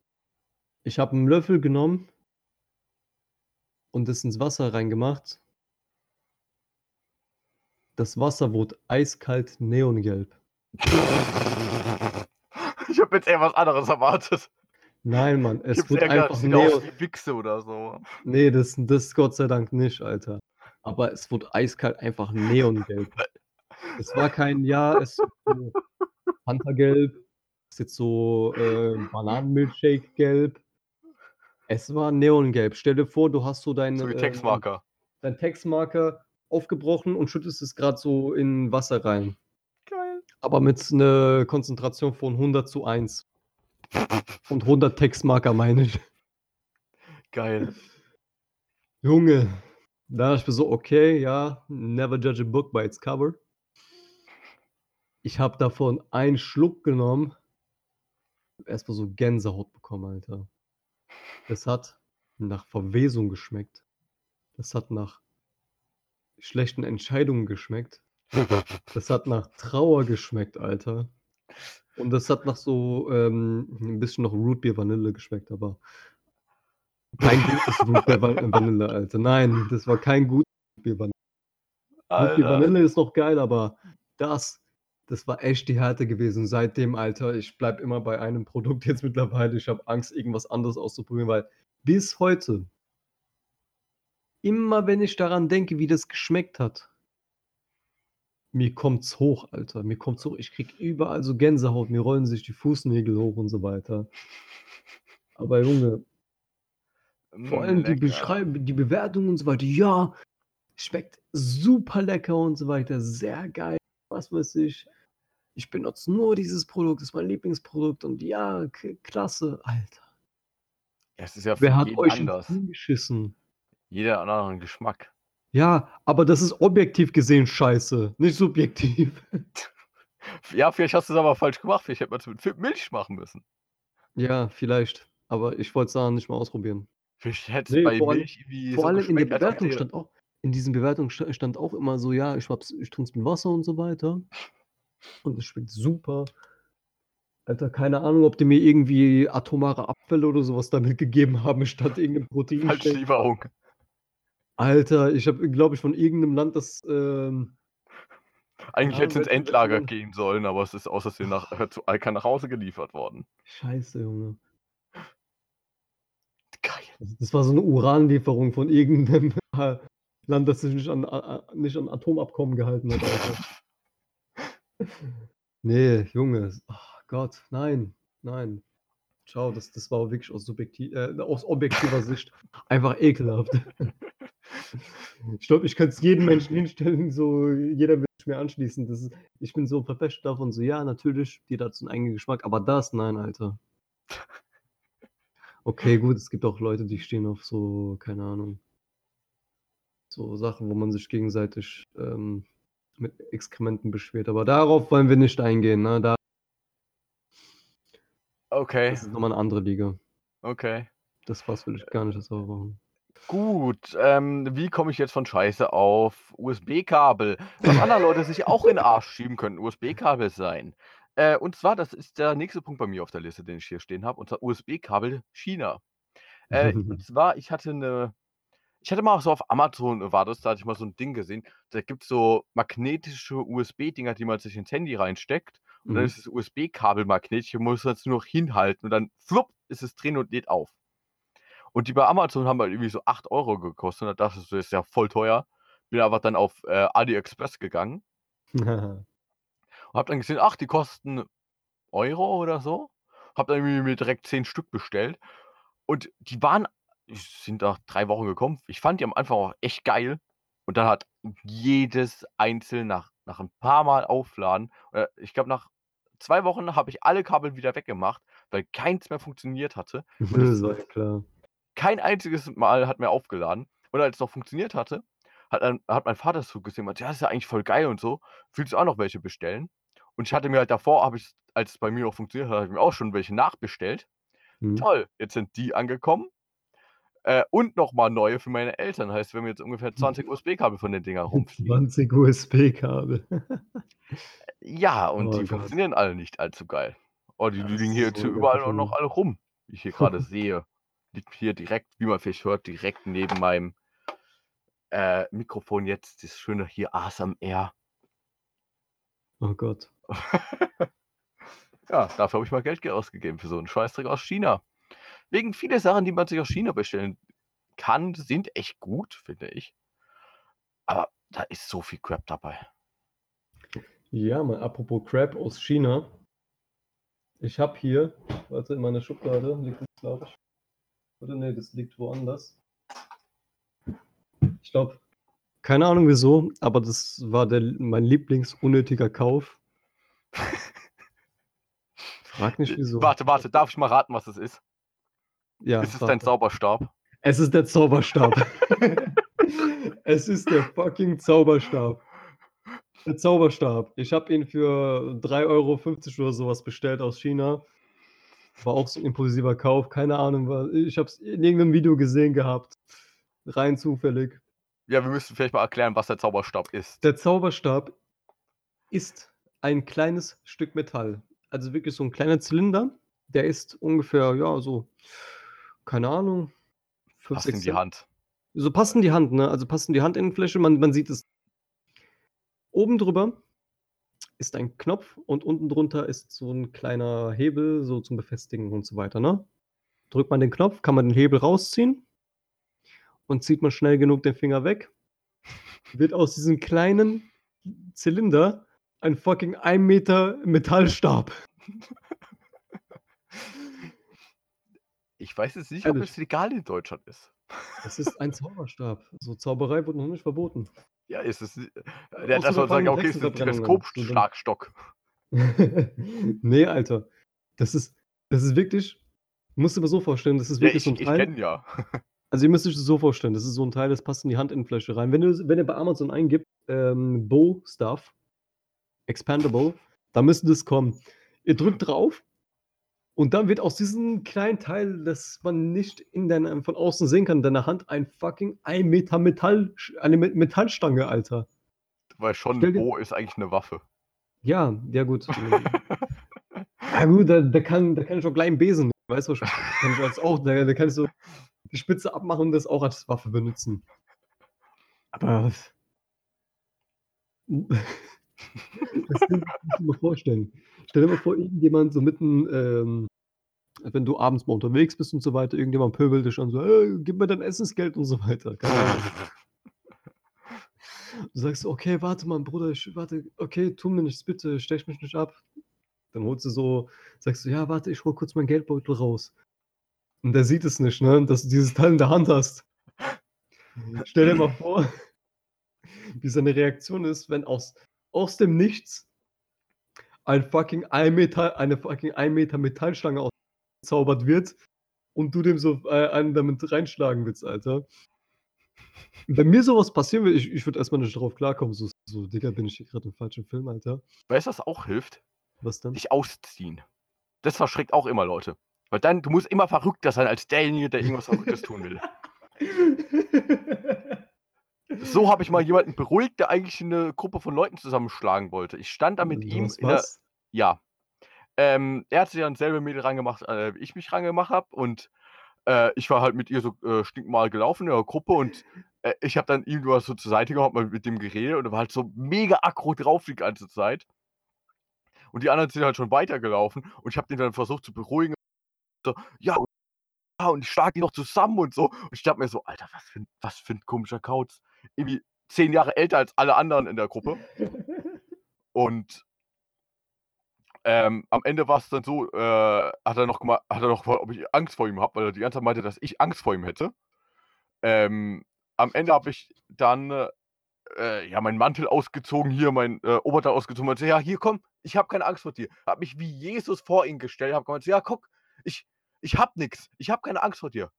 ich habe einen Löffel genommen und das ins Wasser reingemacht. Das Wasser wurde eiskalt neongelb. Ich habe jetzt eher was anderes erwartet. Nein, Mann, es wurde einfach aus neon. wie Wichse oder so. Nee, das, das Gott sei Dank nicht, Alter. Aber es wurde eiskalt einfach neongelb. Es war kein, ja, es ist so Panthergelb, es ist jetzt so äh, Bananenmilchshake-gelb. Es war neongelb. Stell dir vor, du hast so deinen So ähm, Textmarker. dein Textmarker aufgebrochen und schüttest es gerade so in Wasser rein. Geil. Aber mit einer Konzentration von 100 zu 1. Und 100 Textmarker meine ich. Geil. Junge, da ich mir so, okay, ja, never judge a book by its cover. Ich habe davon einen Schluck genommen, erstmal so Gänsehaut bekommen, Alter. Das hat nach Verwesung geschmeckt. Das hat nach schlechten Entscheidungen geschmeckt. Das hat nach Trauer geschmeckt, Alter. Und das hat nach so ähm, ein bisschen noch Rootbeer Vanille geschmeckt, aber kein gutes Rootbeer Van- Vanille, Alter. Nein, das war kein gutes Rootbeer Vanille. Rootbeer Alter. Vanille ist noch geil, aber das, das war echt die Härte gewesen. Seitdem, Alter, ich bleib immer bei einem Produkt jetzt mittlerweile. Ich habe Angst, irgendwas anderes auszuprobieren, weil bis heute, immer wenn ich daran denke, wie das geschmeckt hat, mir kommt's hoch, Alter. Mir kommt's hoch. Ich krieg überall so Gänsehaut, mir rollen sich die Fußnägel hoch und so weiter. Aber Junge, vor Mm, allem die lecker. Beschreibung, die Bewertung und so weiter, ja, schmeckt super lecker und so weiter, sehr geil, was weiß ich. Ich benutze nur dieses Produkt, das ist mein Lieblingsprodukt und ja, klasse, Alter. Ja, es ist ja Wer hat euch anders. geschissen? Jeder hat einen anderen Geschmack. Ja, aber das ist objektiv gesehen scheiße, nicht subjektiv. Ja, vielleicht hast du es aber falsch gemacht. Vielleicht hätte man es mit Milch machen müssen. Ja, vielleicht, aber ich wollte es da nicht mal ausprobieren. Vielleicht hätte es Nee, bei vor Milch irgendwie Vor so allem in der Bewertung stand auch, in diesen Bewertungen sta- stand auch immer so, ja, ich, ich trinke es mit Wasser und so weiter. Und es schmeckt super. Alter, keine Ahnung, ob die mir irgendwie atomare Abfälle oder sowas damit gegeben haben, statt irgendeinem Protein. Falschlieferung. Alter, ich habe, glaube ich, von irgendeinem Land das. Ähm, Eigentlich Ja, hätte es ins Endlager gehen sollen, aber es ist aus Versehen nach, äh, zu Alka nach Hause geliefert worden. Scheiße, Junge. Geil. Das, das war so eine Uranlieferung von irgendeinem Land, das sich nicht an, nicht an Atomabkommen gehalten hat, Alter. Nee, Junge. Ach Gott, nein, nein. Schau, das, das war wirklich aus, subjektiv, äh, aus objektiver Sicht einfach ekelhaft. Ich glaube, ich könnte es jedem Menschen hinstellen, so jeder wird sich mir anschließen. Das ist, ich bin so verfestigt davon, so ja, natürlich, jeder hat so einen eigenen Geschmack, aber das, nein, Alter. Okay, gut, es gibt auch Leute, die stehen auf so, keine Ahnung, so Sachen, wo man sich gegenseitig ähm, mit Exkrementen beschwert. Aber darauf wollen wir nicht eingehen, ne? Da, Okay, das ist nochmal eine andere Liga. okay. Das Fass will ich gar nicht erst aufmachen. Gut, ähm, wie komme ich jetzt von Scheiße auf USB-Kabel? Was andere Leute sich auch in den Arsch schieben können, USB-Kabel sein. Äh, und zwar, das ist der nächste Punkt bei mir auf der Liste, den ich hier stehen habe, und zwar USB-Kabel China. Äh, und zwar, ich hatte eine Ich hatte mal so auf Amazon äh, war das, da hatte ich mal so ein Ding gesehen. Da gibt's so magnetische USB-Dinger, die man sich ins Handy reinsteckt und dann Mhm. ist das USB-Kabel magnetisch und muss das nur noch hinhalten und dann flupp ist es drin und lädt auf. Und die bei Amazon haben halt irgendwie so 8 € gekostet und da dachte ich so: „Ist ja voll teuer.“ Bin einfach dann auf, äh, AliExpress gegangen und habe dann gesehen, ach, die kosten Euro oder so. Habe dann irgendwie mir direkt 10 Stück bestellt und die waren sind nach 3 Wochen gekommen. Ich fand die am Anfang auch echt geil und dann hat jedes einzeln nach nach 'n paar Mal aufladen äh, ich glaube, nach 2 Wochen habe ich alle Kabel wieder weggemacht, weil keins mehr funktioniert hatte. Das war ja klar. kein einziges Mal hat mehr aufgeladen. Und als es noch funktioniert hatte, hat hat mein Vater so gesehen, „Ja, das ist ja eigentlich voll geil und so. Willst du auch noch welche bestellen?“ Und ich hatte mir halt davor habe ich als es bei mir noch funktioniert hat, habe ich mir auch schon welche nachbestellt. Mhm. Toll, jetzt sind die angekommen, äh, und noch mal neue für meine Eltern. Heißt, wir haben jetzt ungefähr 20 USB-Kabel von den Dingern rumfliegen. 20 USB-Kabel. Ja, und Oh die Gott. funktionieren alle nicht allzu geil. Oh, die Ja, die liegen hier so überall auch noch alle rum, wie ich hier grade sehe. Liegt hier direkt, wie man vielleicht hört, direkt neben meinem, äh, Mikrofon jetzt das schöne hier ASMR. Oh Gott. Ja, dafür habe ich mal Geld ge ausgegeben für so 'n Scheißdreck aus China. Wegen viele Sachen, die man sich aus China bestellen kann, sind echt gut, finde ich. Aber da ist so viel Crap dabei. Ja, mal apropos Crap aus China. Ich habe hier warte, in meiner Schublade liegt das, glaube ich. Oder ne, das liegt woanders. Ich glaube keine Ahnung wieso, aber das war der mein Lieblingsunnötiger Kauf. Frag nicht wieso. warte, warte, darf ich mal raten, was es ist? Ja, Ist es dein. Zauberstab? Es ist der Zauberstab. Es ist der fucking Zauberstab. Der Zauberstab. Ich habe ihn für 3,50 € oder so was bestellt aus China. War auch so 'n impulsiver Kauf, keine Ahnung, ich habe es in irgend 'nem Video gesehen gehabt. Rein zufällig. Ja, wir müssen vielleicht mal erklären, was der Zauberstab ist. Der Zauberstab ist ein kleines Stück Metall. Also wirklich so 'n kleiner Zylinder. Der ist ungefähr, ja, so keine Ahnung, 5, Passt 6 in die Hand. so passt in die Hand, ne? Also passt in die Handinnenfläche, man man sieht es. Oben drüber ist ein Knopf und unten drunter ist so 'n kleiner Hebel, so zum Befestigen und so weiter, ne? Drückt man den Knopf, kann man den Hebel rausziehen und zieht man schnell genug den Finger weg, wird aus diesem kleinen Zylinder ein fucking 1 Meter Metallstab. Ich weiß jetzt nicht, ob Ehrlich. es legal in Deutschland ist. Es ist ein Zauberstab. So Zauberei wurde noch nicht verboten. Ja, ist es äh, Äh, ja, bei man sagen, okay, es ist 'n Hexenverbrennungen. So dann Teleskopschlagstock. Ne, Alter. Das ist das ist wirklich musst du mal so vorstellen, das ist Ja, wirklich so 'n ich ich Teil kenne ihn ja. Also, ihr müsst euch das so vorstellen, das ist so 'n Teil, das passt in die Handinnenfläche rein. Wenn du wenn ihr bei Amazon eingibt, ähm, Bow Stuff, Expandable, dann müsste das kommen. Ihr drückt drauf und dann wird aus diesem kleinen Teil, das man nicht in deiner von außen sehen kann, in deiner Hand ein fucking 1 Meter Metall eine Me Metallstange, Alter. Weil schon dir Bo ist eigentlich 'ne Waffe. Ja, ja gut. Ja gut, da da kann da kann ich auch gleich 'n Besen nehmen, weißt du? Kann ich als auch da da kann ich so die Spitze abmachen und das auch als Waffe benutzen. Aber das du dir mal vorstellen. Stell dir mal vor, irgendjemand so mitten, ähm wenn du abends mal unterwegs bist und so weiter, irgendjemand pöbelt dich an so: „Hey, gib mir dein Essensgeld“ und so weiter. Du sagst „Okay, warte mal, Bruder, ich warte okay, tu mir nichts, bitte, stech mich nicht ab.“ Dann holst du so sagst du: „Ja, warte, ich hole kurz meinen Geldbeutel raus.“ Und der sieht es nicht, ne, dass du dieses Teil in der Hand hast. Stell dir mal vor, wie seine Reaktion ist, wenn aus aus dem Nichts ein fucking 1 Meter eine fucking 1 Meter Metallstange ausgezaubert wird und du dem so, äh, einen damit reinschlagen willst, Alter. Wenn mir so was passieren würde, ich ich würde erst mal nicht drauf klarkommen, so so: „Digga, bin ich hier grad im falschen Film, Alter?“ Weißt du, was auch hilft? Was denn? Dich ausziehen. Das verschreckt auch immer Leute. Weil dann du musst immer verrückter sein als derjenige, der irgendwas Verrücktes tun will. So habe ich mal jemanden beruhigt, der eigentlich 'ne Gruppe von Leuten zusammenschlagen wollte. Ich stand da mit Du ihm in der was? ja. Ähm, er hat sich an selbe Mädel rangemacht, äh, wie ich mich rangemacht habe und, äh, ich war halt mit ihr so äh, stinkmal gelaufen in der Gruppe und äh, ich habe dann irgendwas so zur Seite gehabt, mal mit dem geredet und er war halt so mega aggro drauf die ganze Zeit. Und die anderen sind halt schon weitergelaufen und ich habe den dann versucht zu beruhigen. So, ja, und, ich schlag die noch zusammen und so. Und ich dachte mir so, Alter, was für, ein- was für ein komischer Kauz. Irgendwie zehn Jahre älter als alle anderen in der Gruppe. Und ähm, am Ende war es dann so, äh, hat er noch gemacht, hat er noch ob ich Angst vor ihm habe, weil er die ganze Zeit meinte, dass ich Angst vor ihm hätte. Ähm, am Ende habe ich dann äh, ja meinen Mantel ausgezogen, hier mein äh, Oberteil ausgezogen und meinte, ja, hier komm, ich habe keine Angst vor dir. Habe mich wie Jesus vor ihn gestellt, habe gemeint, ja, guck, ich, ich hab nix, ich habe keine Angst vor dir.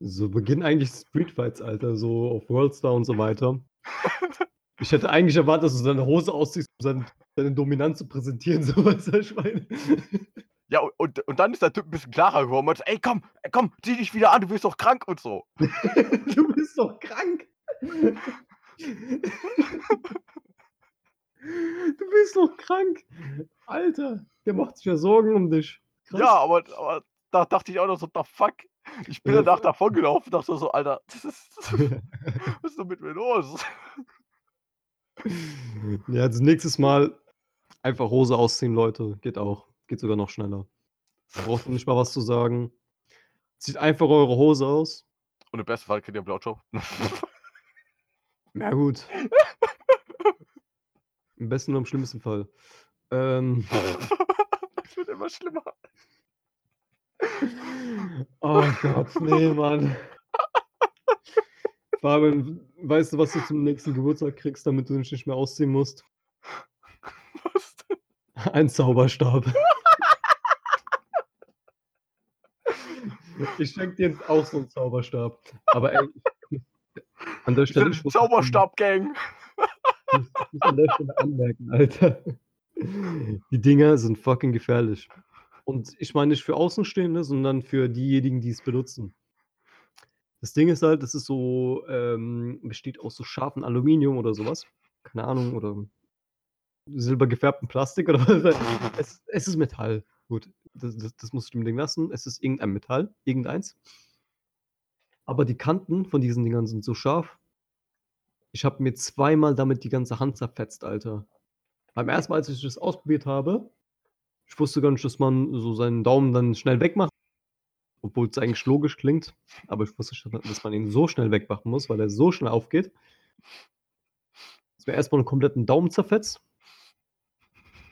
So beginnen eigentlich Streetfights, Alter, so auf Worldstar und so weiter. Ich hätte eigentlich erwartet, dass du deine Hose ausziehst, um seine, deine Dominanz zu präsentieren, so was der Schwein. Ja, und, und, dann ist der Typ ein bisschen klarer geworden. und meinte, Ey, komm, ey, komm, zieh dich wieder an, du wirst doch krank und so. du bist doch krank. du bist doch krank. Alter, der macht sich ja Sorgen um dich. Krass. Ja, aber, aber da dachte ich auch noch so, the fuck? Ich bin danach davon gelaufen, dachte so, Alter, das ist, was ist denn mit mir los? Ja, das nächstes Mal einfach Hose ausziehen, Leute. Geht auch. Geht sogar noch schneller. Braucht nicht mal was zu sagen. Zieht einfach eure Hose aus. Und im besten Fall kriegt ihr einen Blowjob. Na gut. Im besten oder im schlimmsten Fall. Ähm, Es wird immer schlimmer. Oh Gott, nee, Mann. Fabian, weißt du, was du zum nächsten Geburtstag kriegst, damit du dich nicht mehr ausziehen musst? Was denn? Ein Zauberstab. Ich schenke dir jetzt auch so einen Zauberstab. Aber ey, an der Stelle. Zauberstab-Gang. Ich muss an der Stelle anmerken, Alter. Die Dinger sind fucking gefährlich. Und ich meine nicht für Außenstehende, sondern für diejenigen, die es benutzen. Das Ding ist halt, das ist so, ähm, besteht aus so scharfen Aluminium oder sowas. Keine Ahnung, oder silbergefärbtem Plastik oder was. Es, es ist Metall. Gut, das, das, das muss ich dem Ding lassen. Es ist irgendein Metall, irgendeins. Aber die Kanten von diesen Dingern sind so scharf. Ich habe mir zweimal damit die ganze Hand zerfetzt, Alter. Beim ersten Mal, als ich das ausprobiert habe, ich wusste gar nicht, dass man so seinen Daumen dann schnell wegmacht. Obwohl es eigentlich logisch klingt. Aber ich wusste schon, dass man ihn so schnell wegmachen muss, weil er so schnell aufgeht. Es mir erstmal einen kompletten Daumen zerfetzt.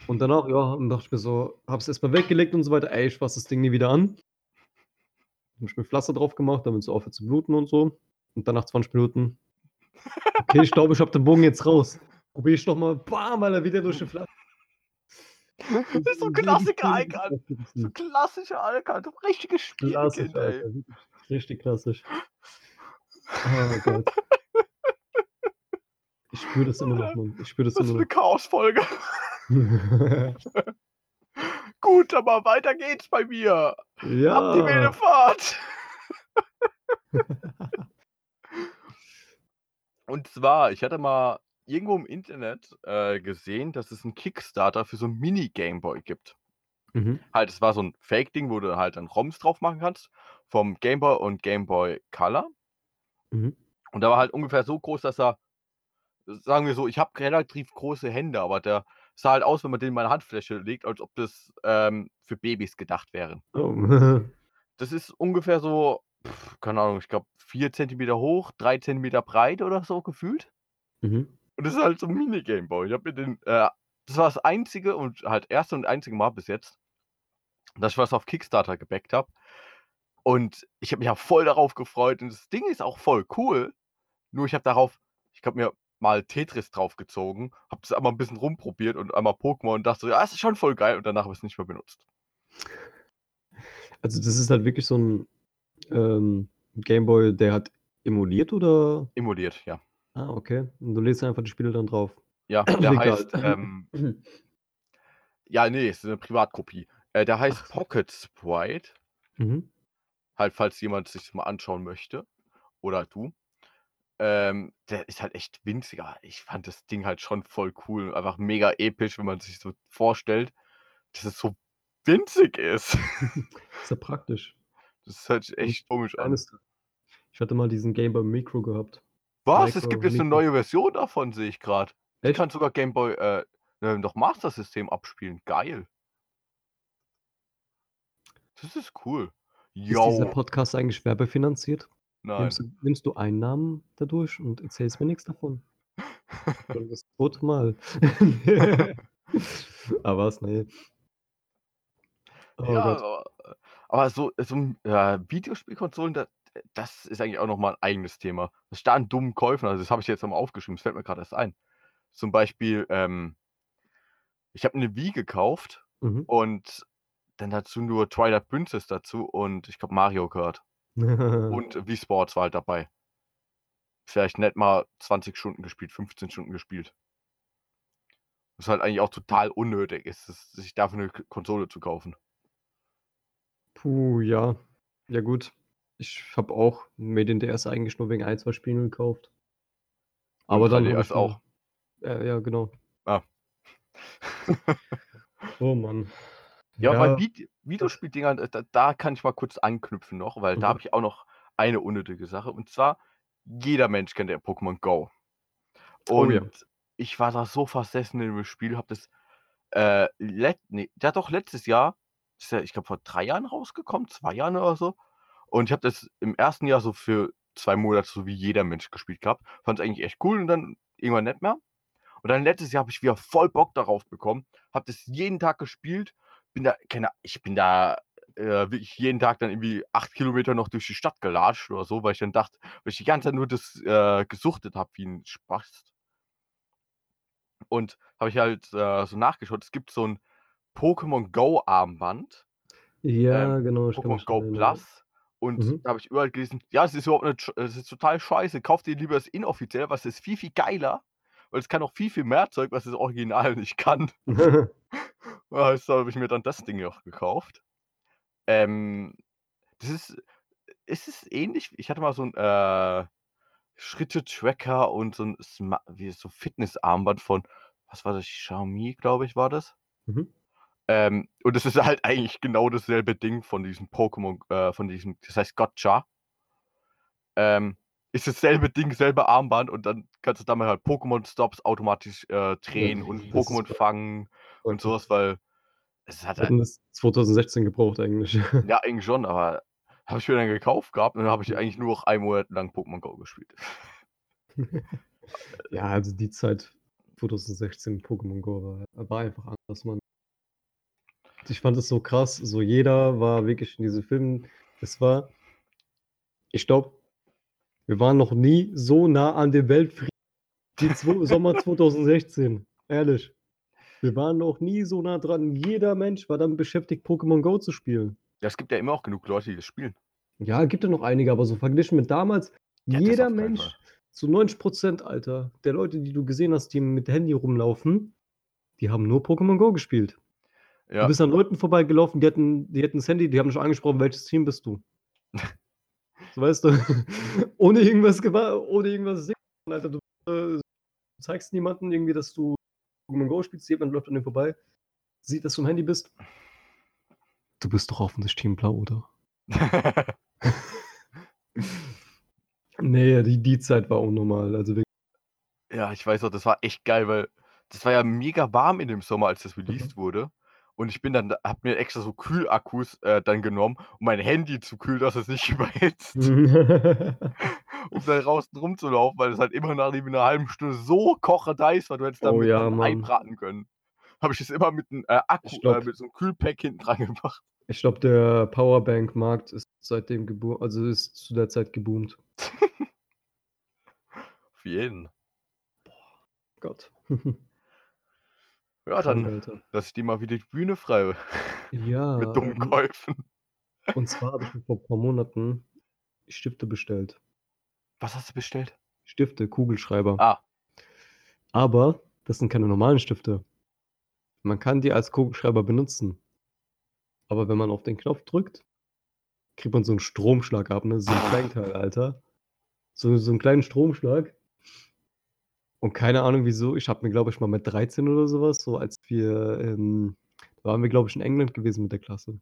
Und danach, ja, und dachte ich mir so, hab's erstmal weggelegt und so weiter. Ey, ich fasse das Ding nie wieder an. Hab ich mir Pflaster drauf gemacht, damit es aufhört zu bluten und so. Und dann nach 20 Minuten, okay, ich glaube, ich habe den Bogen jetzt raus. Probier ich nochmal, bam, weil er wieder durch den Pflaster. Das ist so ein. So klassischer Alter. So richtiges Klassisch, Spielkind, ey. Alter. wirklich Richtig klassisch. Oh Gott. Ich spüre das immer noch, Mann. Ich spüre das Das ist immer eine Chaos-Folge. noch. Gut, aber weiter geht's bei mir. Ab die wilde ja. Fahrt. Und zwar, ich hatte mal irgendwo im Internet äh, gesehen, dass es einen Kickstarter für so ein Mini-Gameboy gibt. Mhm. Halt, es war so ein Fake-Ding, wo du halt dann ROMs drauf machen kannst. Vom Gameboy und Gameboy Color. Mhm. Und der war halt ungefähr so groß, dass er, sagen wir so, ich habe relativ große Hände, aber der sah halt aus, wenn man den in meine Handfläche legt, als ob das ähm, für Babys gedacht wäre. Oh. Das ist ungefähr so, pf, keine Ahnung, ich glaube 4 cm hoch, 3 cm breit oder so gefühlt. Mhm. Und das ist halt so ein Mini-Gameboy. Ich habe mir den, äh, das war das einzige und halt erste und einzige Mal bis jetzt, dass ich was auf Kickstarter gebackt habe. Und ich habe mich auch voll darauf gefreut. Und das Ding ist auch voll cool. Nur ich habe darauf, ich habe mir mal Tetris draufgezogen, habe das einmal ein bisschen rumprobiert und einmal Pokémon und dachte ja, das ist schon voll geil. Und danach habe ich es nicht mehr benutzt. Also, das ist halt wirklich so ein ähm, Gameboy, der hat emuliert oder? Emuliert, ja. Ah, okay. Und du lädst einfach die Spiele dann drauf. Ja, der Egal. heißt, ähm, ja, nee, es ist eine Privatkopie. Äh, der heißt Ach. Pocket Sprite. Mhm. Halt, falls jemand sich mal anschauen möchte. Oder du. Ähm, der ist halt echt winziger. Ich fand das Ding halt schon voll cool. Einfach mega episch, wenn man sich so vorstellt, dass es so winzig ist. Ist ja praktisch. Das hört sich echt komisch an. Ich hatte mal diesen Game Boy Micro gehabt. Was? Es gibt jetzt eine neue Version davon, sehe ich gerade. Ich kann sogar Game Boy, äh, äh, noch Master System abspielen. Geil. Das ist cool. Ist dieser Yo. Podcast eigentlich werbefinanziert? Nein. Nimmst du, nimmst du Einnahmen dadurch und erzählst mir nichts davon? Das zweite Mal. aber was, nee. Oh ja, aber, aber so, so äh, Videospielkonsolen, das, das ist eigentlich auch nochmal ein eigenes Thema. Was ich da an dummen Käufen, also das habe ich jetzt nochmal aufgeschrieben, das fällt mir gerade erst ein. Zum Beispiel, ähm, ich habe eine Wii gekauft Mhm. und dann dazu nur Twilight Princess dazu und ich glaube Mario Kart. Und Wii Sports war halt dabei. Vielleicht nicht mal 20 Stunden gespielt, 15 Stunden gespielt. Was halt eigentlich auch total unnötig ist, sich dafür eine Konsole zu kaufen. Puh, ja. Ja gut. Ich habe auch mir den DS eigentlich nur wegen ein, zwei Spielen gekauft. Aber dann 3DS habe ich auch. ja, ja, genau. Ah. Oh Mann. Ja, bei Ja, Vide Videospieldingern, äh, da, da kann ich mal kurz anknüpfen noch, weil da Mhm. habe ich auch noch eine unnötige Sache. Und zwar, jeder Mensch kennt ja Pokémon Go. Oh Und ja. ich war da so versessen in dem Spiel, habe das, äh, let, nee, der hat doch letztes Jahr, ist ja, ich glaube vor drei Jahren rausgekommen, zwei Jahren oder so. Und ich habe das im ersten Jahr so für zwei Monate, so wie jeder Mensch gespielt gehabt. Fand es eigentlich echt cool und dann irgendwann nicht mehr. Und dann letztes Jahr habe ich wieder voll Bock darauf bekommen, habe das jeden Tag gespielt, bin da, keine, ich bin da äh, wirklich jeden Tag dann irgendwie acht Kilometer noch durch die Stadt gelatscht oder so, weil ich dann dachte, weil ich die ganze Zeit nur das äh, gesuchtet habe wie ein Spaß. Und habe ich halt äh, so nachgeschaut, es gibt so ein Pokémon Go Armband, Ja, ähm, genau, Pokémon Go. Plus. Und Mhm. da habe ich überall gelesen, ja, es ist überhaupt nicht, es ist total scheiße, kauft dir lieber das inoffiziell, was ist viel, viel geiler, weil es kann auch viel, viel mehr Zeug, was das Original nicht kann. Also habe ich mir dann das Ding noch gekauft. Ähm, das ist, ist es ähnlich? Ich hatte mal so ein äh, Schritte-Tracker und so ein Sma wie so Fitnessarmband von, was war das, Xiaomi, glaube ich, war das. Mhm. Ähm, und es ist halt eigentlich genau dasselbe Ding von diesem Pokémon, äh, von diesem, das heißt Gotcha. Ähm, ist dasselbe Ding, selbe Armband und dann kannst du damit halt Pokémon-Stops automatisch äh, drehen und das ist Pokémon fangen und sowas, weil es hat hätten das 2016 gebraucht eigentlich. ja eigentlich schon, aber habe ich mir dann gekauft gehabt und dann habe ich eigentlich nur noch einen Monat lang Pokémon Go gespielt. Ja, also die Zeit 2016 Pokémon Go war, war einfach anders, man. Ich fand es so krass, so jeder war wirklich in diese Filmen. Es war, ich glaube, wir waren noch nie so nah an dem Weltfrieden wie zwo- Sommer 2016. Ehrlich. Wir waren noch nie so nah dran. Jeder Mensch war damit beschäftigt, Pokémon Go zu spielen. Ja, es gibt ja immer auch genug Leute, die das spielen. Ja, gibt ja noch einige, aber so verglichen mit damals, Ja, jeder Mensch, Fall. zu 90 Prozent, Alter, der Leute, die du gesehen hast, die mit Handy rumlaufen, die haben nur Pokémon Go gespielt. Du Ja, bist an Leuten vorbeigelaufen, die hatten, die hatten das Handy, die haben dich angesprochen, welches Team bist du? So weißt du, ohne irgendwas ohne irgendwas sehen, Alter, du äh, zeigst niemandem irgendwie, dass du Pokémon Go spielst, jemand läuft an dir vorbei, sieht, dass du im Handy bist. Du bist doch offensichtlich Team Blau, oder? Nee, die, die Zeit war unnormal. Also wirklich. ja, ich weiß auch, das war echt geil, weil das war ja mega warm in dem Sommer, als das Mhm. released wurde. Und ich bin dann, da- hab mir extra so Kühlakkus äh, dann genommen, um mein Handy zu kühlen, dass es nicht überhitzt, um dann draußen rumzulaufen, weil es halt immer nach einer halben Stunde so kochend heiß war, du hättest dann Oh mit ja, einem Ei Mann. braten können. Habe ich das immer mit einem äh, Akku, Ich glaub- äh, mit so einem Kühlpack hinten dran gemacht. Ich glaube, der Powerbank-Markt ist seitdem geboomt, also ist zu der Zeit geboomt. Auf jeden. Gott. Ja, dann Alter. lass ich dir mal wieder die Bühne frei Ja, mit dummen ähm, Käufen. und zwar habe ich mir vor ein paar Monaten Stifte bestellt. Was hast du bestellt? Stifte, Kugelschreiber. Ah, Aber das sind keine normalen Stifte. Man kann die als Kugelschreiber benutzen. Aber wenn man auf den Knopf drückt, kriegt man so einen Stromschlag ab, ne? So ein Kleinteil, Alter. So, so einen kleinen Stromschlag. Und keine Ahnung wieso. Ich habe mir, glaube ich, mal mit 13 oder sowas, so als wir, ähm, da waren wir, glaube ich, in England gewesen mit der Klasse.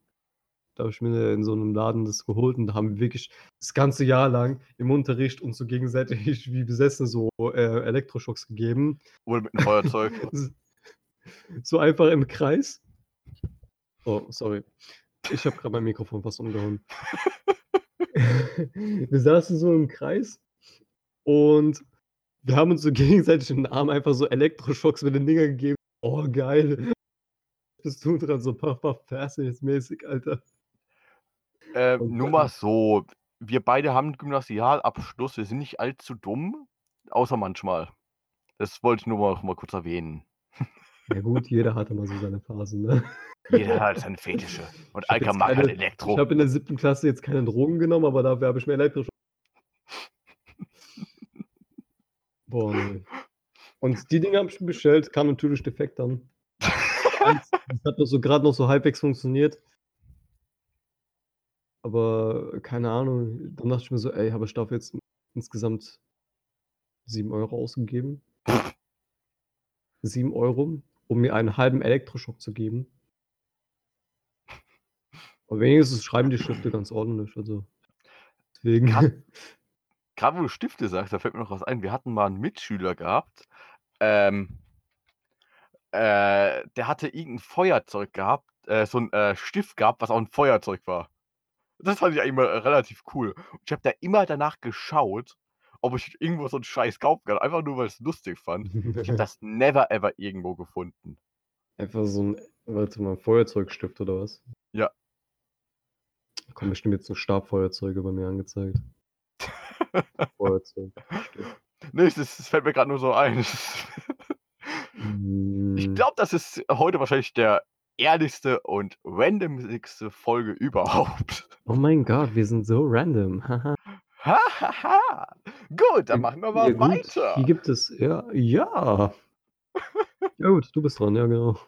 Da habe ich mir in so einem Laden das geholt und da haben wir wirklich das ganze Jahr lang im Unterricht uns so gegenseitig wie Besessene so äh, Elektroschocks gegeben. Oder mit einem Feuerzeug. So einfach im Kreis. Oh, sorry. Ich habe gerade mein Mikrofon fast umgehauen. wir saßen so im Kreis und wir haben uns so gegenseitig in den Arm einfach so Elektroschocks mit den Dingern gegeben. Oh, geil. Bist du dran so Puff Puff mäßig, Alter. Äh, nur mal so, wir beide haben Gymnasialabschluss, wir sind nicht allzu dumm, außer manchmal. Das wollte ich nur mal, mal kurz erwähnen. Ja gut, jeder hatte mal so seine Phasen, ne? Jeder hat seine Fetische. Und Alka mag halt Elektro. Ich habe in der siebten Klasse jetzt keine Drogen genommen, aber dafür habe ich mir elektrisch. Boah, nee. Und die Dinge habe ich bestellt, kam natürlich defekt dann. Das hat noch so gerade noch so halbwegs funktioniert. Aber keine Ahnung, dann dachte ich mir so, ey, habe ich dafür jetzt insgesamt 7 Euro ausgegeben. 7 Euro, um mir einen halben Elektroschock zu geben. Aber wenigstens schreiben die Stifte ganz ordentlich, also deswegen. Krass. Gerade wo du Stifte sagst, da fällt mir noch was ein. Wir hatten mal einen Mitschüler gehabt, ähm, äh, der hatte irgendein Feuerzeug gehabt, äh, so ein äh, Stift gehabt, was auch ein Feuerzeug war. Das fand ich eigentlich mal äh, relativ cool. Und ich habe da immer danach geschaut, ob ich irgendwo so einen Scheiß kaufen kann, einfach nur, weil ich es lustig fand. Ich habe das never ever irgendwo gefunden. Einfach so ein, warte mal, Feuerzeugstift oder was? Ja. Da kommen bestimmt jetzt so Stabfeuerzeuge bei mir angezeigt. Feuerzeug. Nee, das, das fällt mir gerade nur so ein. Ich Hm, glaube, das ist heute wahrscheinlich der ehrlichste und randomigste Folge überhaupt. Oh mein Gott, wir sind so random. Haha. Hahaha. Gut, dann machen wir mal Ja, weiter. Hier gibt es, ja, ja. Ja gut, du bist dran, ja genau.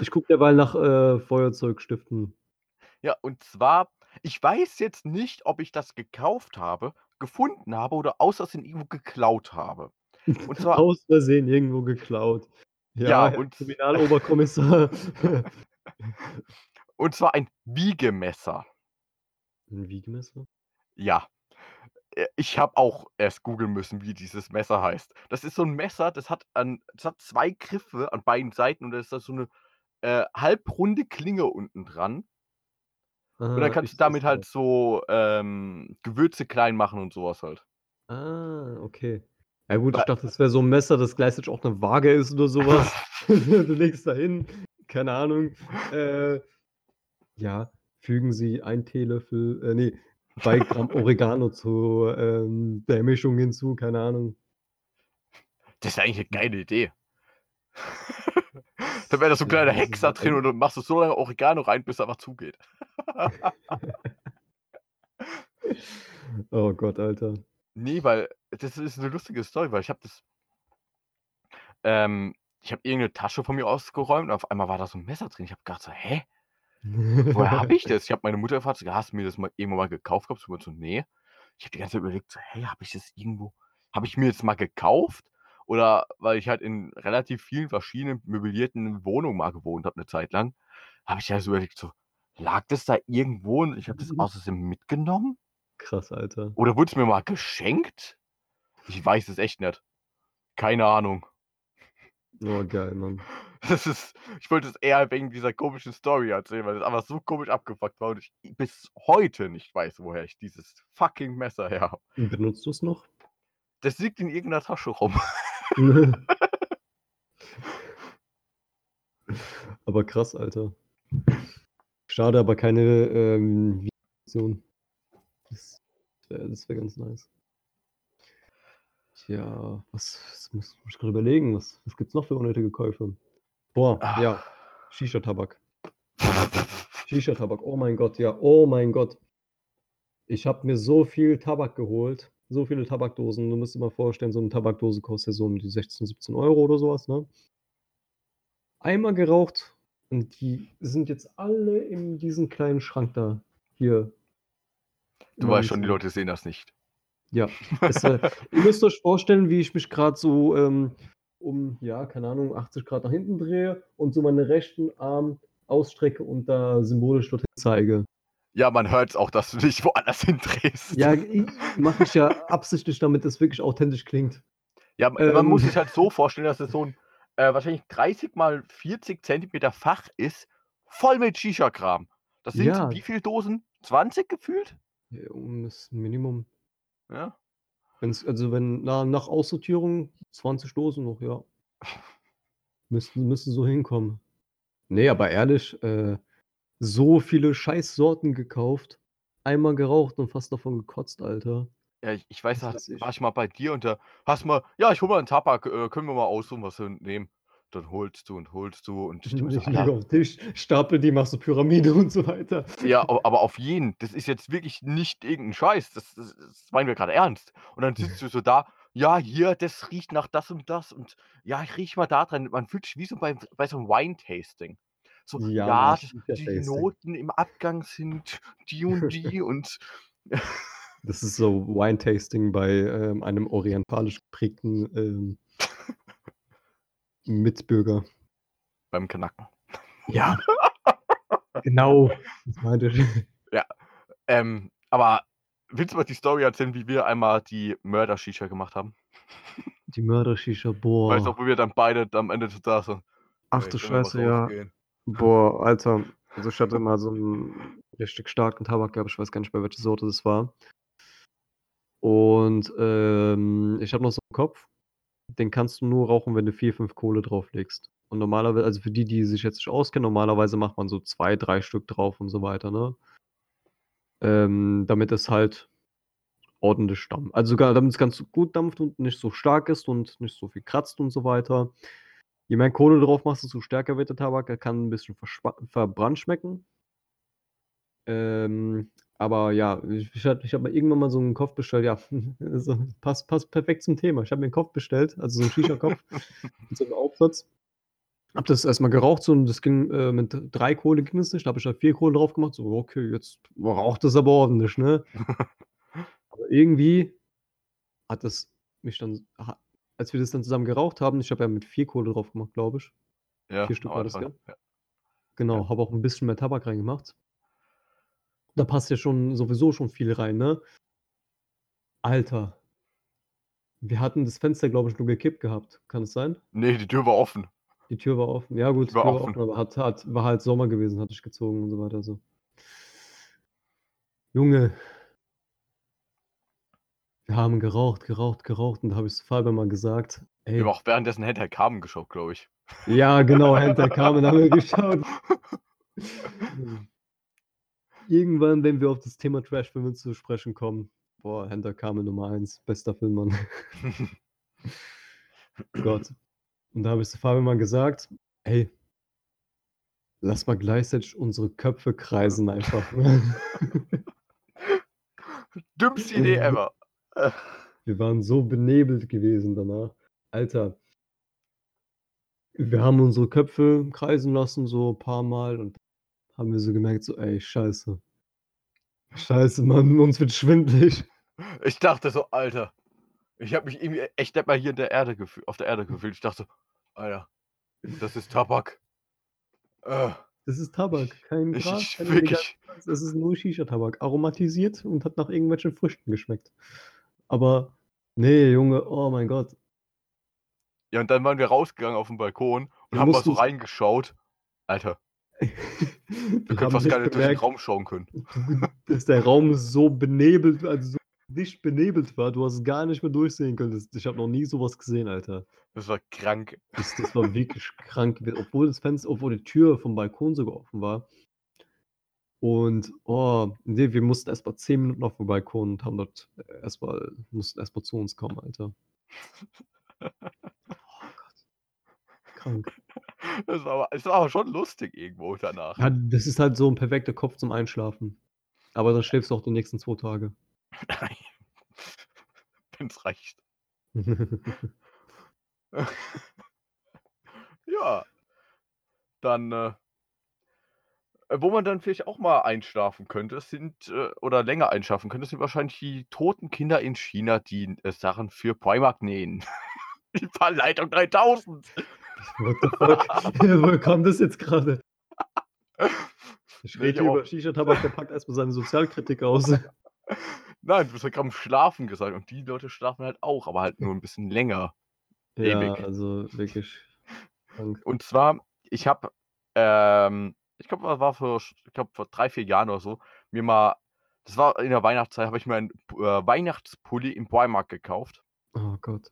Ich gucke derweil nach äh, Feuerzeugstiften. Ja, und zwar, ich weiß jetzt nicht, ob ich das gekauft habe, gefunden habe oder aus Versehen irgendwo geklaut habe. Und zwar, Aus Versehen irgendwo geklaut. Ja, Ja, und- Kriminaloberkommissar. und zwar ein Wiegemesser. Ein Wiegemesser? Ja. Äh, Ich habe auch erst googeln müssen, wie dieses Messer heißt. Das ist so ein Messer, das hat, an, das hat zwei Griffe an beiden Seiten und da ist da so eine äh, halbrunde Klinge unten dran. Und dann Ah, kannst ich du damit halt so ähm, Gewürze klein machen und sowas halt. Ah, okay. Ja gut, ich dachte, das wäre so ein Messer, das gleichzeitig auch eine Waage ist oder sowas. du legst da hin, keine Ahnung. Äh, ja, fügen Sie ein Teelöffel, äh, nee, zwei Gramm Oregano zu ähm, der Mischung hinzu, keine Ahnung. Das wäre eigentlich eine geile Idee. Da wäre da so ein kleiner das Hexer drin und du machst du so lange Oregano rein, bis er einfach zugeht. Oh Gott, Alter. Nee, weil das ist eine lustige Story, weil ich habe das. Ähm, ich habe irgendeine Tasche von mir ausgeräumt und auf einmal war da so ein Messer drin. Ich habe gedacht so, hä? Woher habe ich das? Ich habe meine Mutter gefragt, so, hast du mir das mal irgendwann mal gekauft meinte so, nee. Ich habe die ganze Zeit überlegt, so, hey, habe ich das irgendwo, habe ich mir das mal gekauft? Oder weil ich halt in relativ vielen verschiedenen möblierten Wohnungen mal gewohnt habe, eine Zeit lang, habe ich ja so überlegt, so, lag das da irgendwo und ich habe das aus Versehen mitgenommen? Krass, Alter. Oder wurde es mir mal geschenkt? Ich weiß es echt nicht. Keine Ahnung. Oh, geil, Mann. Das ist, ich wollte es eher wegen dieser komischen Story erzählen, weil es einfach so komisch abgefuckt war und ich bis heute nicht weiß, woher ich dieses fucking Messer her habe. Benutzt du es noch? Das liegt in irgendeiner Tasche rum. aber krass, Alter. Schade, aber keine ähm, Vision. Das wäre wär ganz nice. Tja, was, was muss ich gerade überlegen? Was, was gibt's noch für unnötige Käufe? Boah, Ah. ja. Shisha-Tabak. Shisha-Tabak, oh mein Gott, ja, oh mein Gott. Ich habe mir so viel Tabak geholt, so viele Tabakdosen. Du musst dir mal vorstellen, so eine Tabakdose kostet ja so um die 16, 17 Euro oder sowas, ne? Einmal geraucht und die sind jetzt alle in diesem kleinen Schrank da. Hier. Du weißt schon, die. Leute sehen das nicht. Ja. Es, äh, ihr müsst euch vorstellen, wie ich mich gerade so ähm, um, ja, keine Ahnung, 80 Grad nach hinten drehe und so meinen rechten Arm ausstrecke und da symbolisch dorthin zeige. Ja, man hört es auch, dass du dich woanders hindrehst. Ja, mache ich ja absichtlich, damit es wirklich authentisch klingt. Ja, man Ähm. muss sich halt so vorstellen, dass es so ein äh, wahrscheinlich 30 mal 40 Zentimeter Fach ist, voll mit Shisha-Kram. Das sind Ja. wie viele Dosen? 20 gefühlt? Ja, um das Minimum. Ja. Wenn's, also wenn na, nach Aussortierung 20 Dosen noch, ja. Müssten, müssten so hinkommen. Nee, aber ehrlich, äh, so viele Scheißsorten gekauft, einmal geraucht und fast davon gekotzt, Alter. Ja, ich, ich weiß, Das war ich mal bei dir und da hast mal, ja, ich hol mal einen Tabak, äh, können wir mal aussuchen, was wir nehmen. Dann holst du und holst du und ich Alter, auf den Tisch, stapel die, machst du Pyramide und so weiter. ja, aber, aber auf jeden, das ist jetzt wirklich nicht irgendein Scheiß, das, das, das meinen wir gerade ernst. Und dann sitzt du so da, ja, hier, das riecht nach das und das und ja, ich riech mal da dran. Man fühlt sich wie so bei, bei so einem Wine-Tasting. So, Ja, ja, ja die. Noten im Abgang sind die und die und Das ist so Wine-Tasting bei ähm, einem orientalisch geprägten ähm, Mitbürger. beim Knacken. Ja, genau. Das meinte ich. Ähm, aber willst du mal die Story erzählen, wie wir einmal die Mörder-Shisha gemacht haben? Die Mörder-Shisha, Weißt boah. du, wo wir dann beide am Ende da so. Ach du Scheiße, ja. rausgehen? Boah, Alter. Also ich hatte mal so einen richtig starken Tabak gehabt, ich weiß gar nicht mehr, welche Sorte das war. Und ähm, ich habe noch so einen Kopf, den kannst du nur rauchen, wenn du vier, fünf Kohle drauflegst. Und normalerweise, also für die, die sich jetzt nicht auskennen, normalerweise macht man so zwei, drei Stück drauf und so weiter, ne? Ähm, damit es halt ordentlich dampft. Also sogar, damit es ganz gut dampft und nicht so stark ist und nicht so viel kratzt und so weiter. Je mehr Kohle drauf machst, desto stärker wird der Tabak. Er kann ein bisschen verbrannt schmecken. Ähm, aber ja, ich, ich, hab- habe mal irgendwann mal so einen Kopf bestellt. Ja, so, passt, passt perfekt zum Thema. Ich habe mir einen Kopf bestellt, also so einen Shisha-Kopf mit so einem Aufsatz. Hab das erstmal geraucht so, und das ging äh, mit drei Kohle ging es nicht. Da habe ich halt vier Kohle drauf gemacht. So, okay, jetzt raucht das aber ordentlich, ne? aber irgendwie hat das mich dann, als wir das dann zusammen geraucht haben, ich habe ja mit vier Kohle drauf gemacht, glaube ich. Ja, Vier Stück war das, ja. Genau, Ja. habe auch ein bisschen mehr Tabak reingemacht. Da passt ja schon sowieso schon viel rein, ne? Alter, wir hatten das Fenster, glaube ich, nur gekippt gehabt. Kann es sein? Nee, die Tür war offen. Die Tür war offen. Ja, gut, Die die war Tür war offen. offen, aber hat, hat, war halt Sommer gewesen, hatte ich gezogen und so weiter. So. Junge, wir haben geraucht, geraucht, geraucht und da habe ich zu Fabian mal gesagt, Wir ey, haben auch währenddessen Hentai Carmen geschaut, glaube ich. ja, genau, hinter Carmen haben wir geschaut. Irgendwann, wenn wir auf das Thema Trash-Filme zu sprechen kommen, boah, Hinter Carmen Nummer 1, bester Film, Mann. Gott. Und da habe ich zu Fabian mal gesagt, ey, lass mal gleichzeitig unsere Köpfe kreisen einfach. Dümmste Idee ever. Wir waren so benebelt gewesen danach. Alter, wir haben unsere Köpfe kreisen lassen, so ein paar Mal und haben wir so gemerkt, so, ey, scheiße. Scheiße, Mann, uns wird schwindlig. Ich dachte so, Alter. Ich habe mich irgendwie echt nicht mal hier in der Erde gefühlt, auf der Erde gefühlt. Ich dachte so, Alter, das ist Tabak. Äh, Das ist Tabak, kein ich, Gras, ich wirklich. Es ist nur Shisha-Tabak, aromatisiert und hat nach irgendwelchen Früchten geschmeckt. Aber, nee, Junge, oh mein Gott. Ja, und dann waren wir rausgegangen auf den Balkon und Wir haben mal so reingeschaut. Alter, Wir können fast nicht gar nicht durch den gemerkt, Raum schauen können. dass der Raum so benebelt, also so dicht benebelt war, du hast gar nicht mehr durchsehen können. Ich habe noch nie sowas gesehen, Alter. Das war krank. Das, das war wirklich krank, obwohl das Fenster, obwohl die Tür vom Balkon sogar offen war. Und oh, nee, wir mussten erst mal 10 Minuten auf dem Balkon und haben dort erstmal, mussten erstmal zu uns kommen, Alter. Oh Gott. Krank. Das war, aber, das war aber schon lustig irgendwo danach. Ja, das ist halt so ein perfekter Kopf zum Einschlafen. Aber dann schläfst du auch die nächsten zwei Tage. Wenn es reicht. Ja. Dann, äh, äh, wo man dann vielleicht auch mal einschlafen könnte, sind, äh, oder länger einschlafen könnte, sind wahrscheinlich die toten Kinder in China, die äh, Sachen für Primark nähen. Die Verleitung 3000. What the fuck? Wo kommt das jetzt gerade? Ich rede über Shisha-Tabak, der packt erstmal seine Sozialkritik aus. Nein, du hast ja gerade am Schlafen gesagt und die Leute schlafen halt auch, aber halt nur ein bisschen länger. Ja, Ewig. also wirklich krank. Und zwar, ich habe, ähm, ich glaube, das war vor, ich glaube, vor drei, vier Jahren oder so, mir mal, das war in der Weihnachtszeit, habe ich mir einen äh, Weihnachtspulli im Primark gekauft. Oh Gott.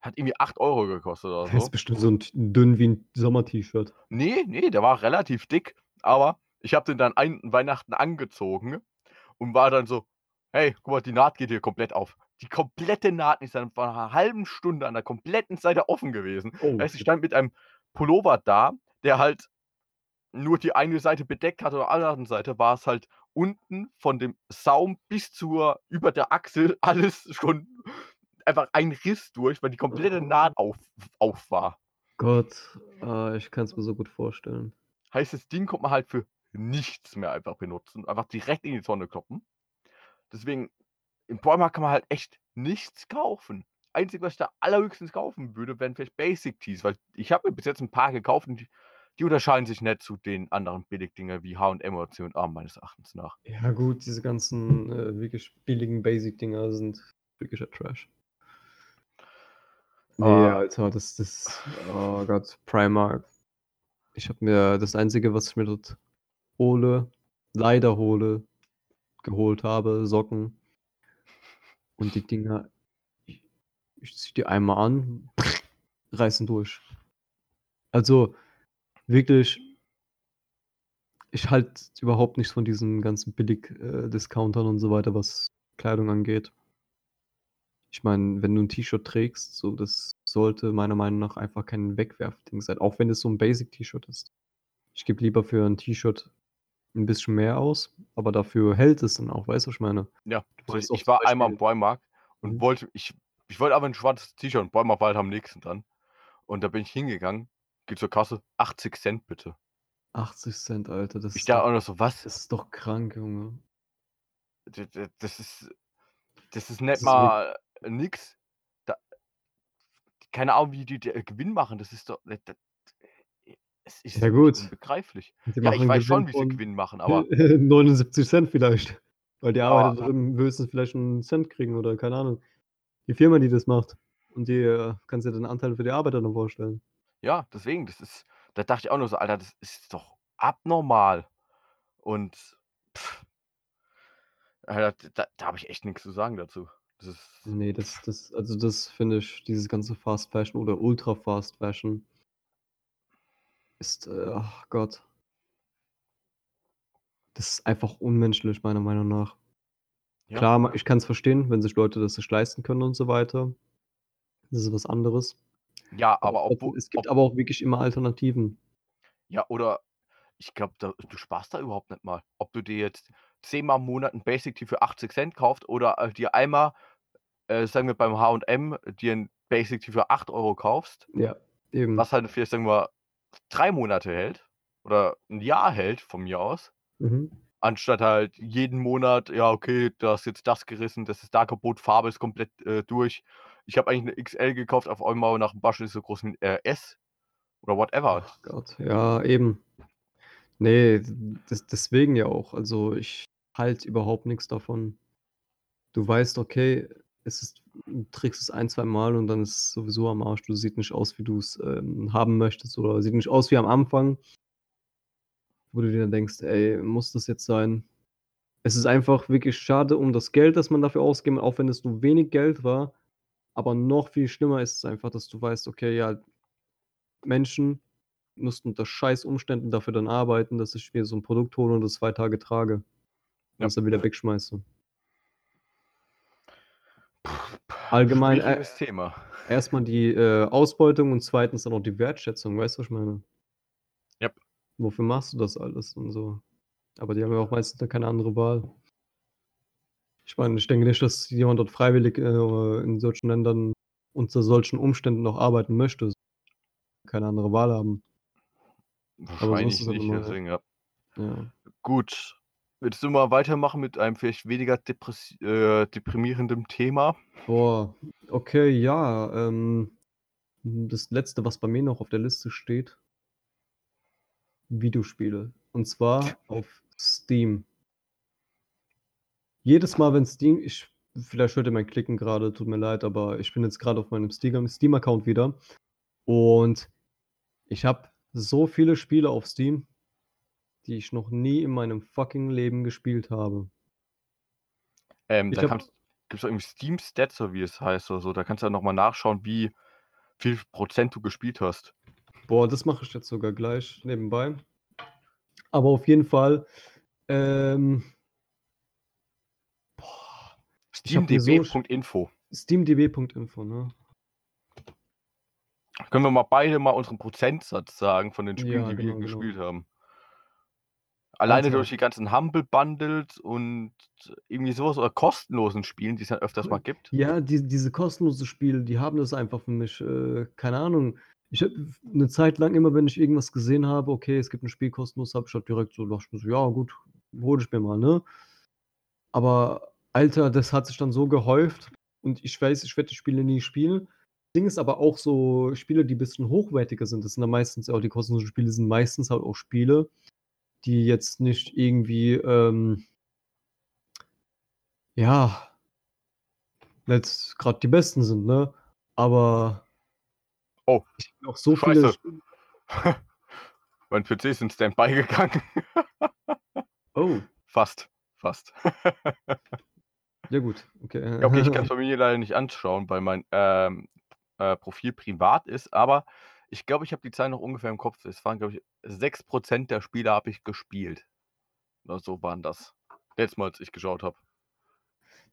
Hat irgendwie 8 Euro gekostet oder Der so. ist bestimmt so ein dünn wie ein Sommer-T-Shirt. Nee, nee, der war relativ dick, aber ich habe den dann ein Weihnachten angezogen und war dann so, hey, guck mal, die Naht geht hier komplett auf. Die komplette Naht ist dann vor einer halben Stunde an der kompletten Seite offen gewesen. Oh, Heißt, ich stand mit einem Pullover da, der halt nur die eine Seite bedeckt hatte, und auf der anderen Seite war es halt unten von dem Saum bis zur, über der Achsel, alles schon einfach ein Riss durch, weil die komplette Naht auf, auf war. Gott, ah, ich kann es mir so gut vorstellen. Heißt, das Ding kommt man halt für nichts mehr einfach benutzen. Einfach direkt in die Tonne kloppen. Deswegen, im Bäumarkt kann man halt echt nichts kaufen. Einzig, was ich da allerhöchstens kaufen würde, wären vielleicht Basic Tees, weil ich habe mir bis jetzt ein paar gekauft und die, die unterscheiden sich nicht zu den anderen Billigdinger wie H&M oder C&A meines Erachtens nach. Ja gut, diese ganzen äh, wirklich billigen Basic-Dinger sind wirklicher Trash. Nee, Ah. Alter, das das oh Gott, Primark. Ich habe mir das Einzige, was ich mir dort hole, leider hole, geholt habe, Socken. Und die Dinger, ich, ich ziehe die einmal an, reißen durch. Also wirklich, ich halte überhaupt nichts von diesen ganzen Billig-Discountern und so weiter, was Kleidung angeht. Ich meine, wenn du ein T-Shirt trägst, so das sollte meiner Meinung nach einfach kein Wegwerfding sein, auch wenn es so ein Basic-T-Shirt ist. Ich gebe lieber für ein T-Shirt ein bisschen mehr aus, aber dafür hält es dann auch, weißt du, was ich meine? Ja, ich zum war einmal im Beispiel- Bäumarkt und Mhm. wollte, ich, ich wollte aber ein schwarzes T-Shirt und Bäumarkt war halt am nächsten dran. Und da bin ich hingegangen, geh zur Kasse, 80 Cent bitte. 80 Cent, Alter, das Ich ist, da doch, auch noch so, was? das ist doch krank, Junge. Das ist, das ist Das nicht ist mal nix. Da, keine Ahnung, wie die, die äh, Gewinn machen. Das ist doch. Das, das, ist Ja, gut. unbegreiflich. Die Ja, ich machen weiß schon, wie sie Gewinn machen, aber 79 Cent vielleicht. Weil die Ja. Arbeiter drin höchstens vielleicht einen Cent kriegen oder keine Ahnung. Die Firma, die das macht. Und die äh, kannst dir den Anteil für die Arbeiter dann vorstellen. Ja, deswegen, das ist. Da dachte ich auch nur so, Alter, das ist doch abnormal. Und pff, Alter, da, da habe ich echt nichts zu sagen dazu. Das ist. Nee, das, das, also das finde ich, dieses ganze Fast Fashion oder Ultra Fast Fashion ist, äh, ach Gott. Das ist einfach unmenschlich, meiner Meinung nach. Ja. Klar, ich kann es verstehen, wenn sich Leute das sich leisten können und so weiter. Das ist was anderes. Ja, aber trotzdem, obwohl. es gibt ob, aber auch wirklich immer Alternativen. ja, oder ich glaube, du sparst da überhaupt nicht mal. Ob du dir jetzt zehnmal im Monat ein Basic Tee für 80 Cent kaufst oder äh, dir einmal, äh, sagen wir beim HM, dir ein Basic Tee für 8 Euro kaufst, Ja, eben. was halt vielleicht, sagen wir, drei Monate hält oder ein Jahr hält von mir aus. Mhm. Anstatt halt jeden Monat, ja, okay, du hast jetzt das gerissen, das ist da kaputt, Farbe ist komplett äh, durch. Ich habe eigentlich eine XL gekauft, auf einmal nach dem Waschen ist so groß ein äh, S oder whatever. Ach Gott, ja, eben. Nee, das, deswegen ja auch. Also ich halte überhaupt nichts davon. Du weißt, okay, es ist, du trägst es ein, zwei Mal und dann ist es sowieso am Arsch. Du siehst nicht aus, wie du es ähm, haben möchtest oder sieht nicht aus wie am Anfang, wo du dir dann denkst, ey, muss das jetzt sein? Es ist einfach wirklich schade um das Geld, das man dafür ausgeben, auch wenn es nur wenig Geld war. Aber noch viel schlimmer ist es einfach, dass du weißt, okay, ja, Menschen mussten unter scheiß Umständen dafür dann arbeiten, dass ich mir so ein Produkt hole und es zwei Tage trage. Und Ja. es dann wieder wegschmeiße. Allgemein, äh, Thema. Erstmal die äh, Ausbeutung und zweitens dann auch die Wertschätzung, weißt du, was ich meine? Yep. Wofür machst du das alles und so? Aber die haben ja auch meistens dann keine andere Wahl. Ich meine, ich denke nicht, dass jemand dort freiwillig äh, in solchen Ländern unter solchen Umständen noch arbeiten möchte. Keine andere Wahl haben. Wahrscheinlich halt nicht, immer- deswegen, ja. Ja. Gut. Willst du mal weitermachen mit einem vielleicht weniger depressi- äh, deprimierendem Thema? Boah, okay, ja. Ähm, das letzte, was bei mir noch auf der Liste steht, Videospiele. Und zwar auf Steam. Jedes Mal, wenn Steam, ich, vielleicht hört ihr mein Klicken gerade, tut mir leid, aber ich bin jetzt gerade auf meinem Steam- Steam-Account wieder. Und ich habe so viele Spiele auf Steam, die ich noch nie in meinem fucking Leben gespielt habe. Ähm, Ich da hab- gibt es irgendwie Steam Stats, oder wie es heißt oder so. Da kannst du ja nochmal nachschauen, wie viel Prozent du gespielt hast. Boah, das mache ich jetzt sogar gleich nebenbei. Aber auf jeden Fall, ähm, so SteamDB.info. steamdb.info, ne? Können wir mal beide mal unseren Prozentsatz sagen von den Spielen, Ja, die wir genau, genau. gespielt haben. Alleine Alter. durch die ganzen Humble Bundles und irgendwie sowas oder kostenlosen Spielen, die es dann öfters mal gibt. Ja, die, diese kostenlosen Spiele, die haben das einfach für mich. Äh, keine Ahnung. Ich habe eine Zeit lang immer, wenn ich irgendwas gesehen habe, okay, es gibt ein Spiel kostenlos, habe ich halt direkt so, dachte ich mir so, ja gut, hol ich mir mal, ne? Aber Alter, das hat sich dann so gehäuft und ich weiß, ich werde die Spiele nie spielen. Das Ding ist aber auch so Spiele, die ein bisschen hochwertiger sind. Das sind dann meistens auch die kostenlosen Spiele, sind meistens halt auch Spiele, die jetzt nicht irgendwie, ähm, ja, nicht gerade die besten sind, ne? Aber Oh, ich habe auch so viele. Scheiße. mein PC ist in Standby gegangen. Oh, Fast. Fast. ja gut, okay. Ja, okay, ich kann es bei mir leider nicht anschauen, weil mein ähm, äh, Profil privat ist, aber ich glaube, ich habe die Zahl noch ungefähr im Kopf. Es waren, glaube ich, 6% der Spiele habe ich gespielt. Oder so waren das. Letztes Mal, als ich geschaut habe.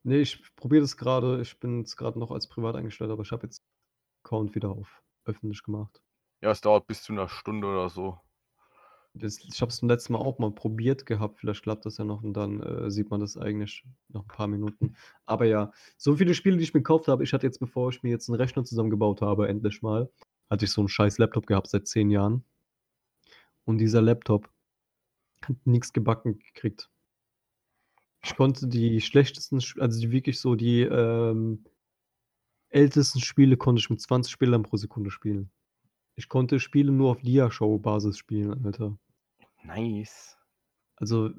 Nee, ich probiere das gerade. Ich bin jetzt gerade noch als privat eingestellt, aber ich habe jetzt Account wieder auf öffentlich gemacht. Ja, es dauert bis zu einer Stunde oder so. Das, ich habe es zum letzten Mal auch mal probiert gehabt. Vielleicht klappt das ja noch und dann äh, sieht man das eigentlich noch ein paar Minuten. Aber ja, so viele Spiele, die ich mir gekauft habe. Ich hatte jetzt, bevor ich mir jetzt einen Rechner zusammengebaut habe, endlich mal, hatte ich so einen scheiß Laptop gehabt seit zehn Jahren. Und dieser Laptop hat nichts gebacken gekriegt. Ich konnte die schlechtesten, also die wirklich so die ähm, ältesten Spiele konnte ich mit 20 Bildern pro Sekunde spielen. Ich konnte Spiele nur auf Dia-Show-Basis spielen, Alter. Nice. Also,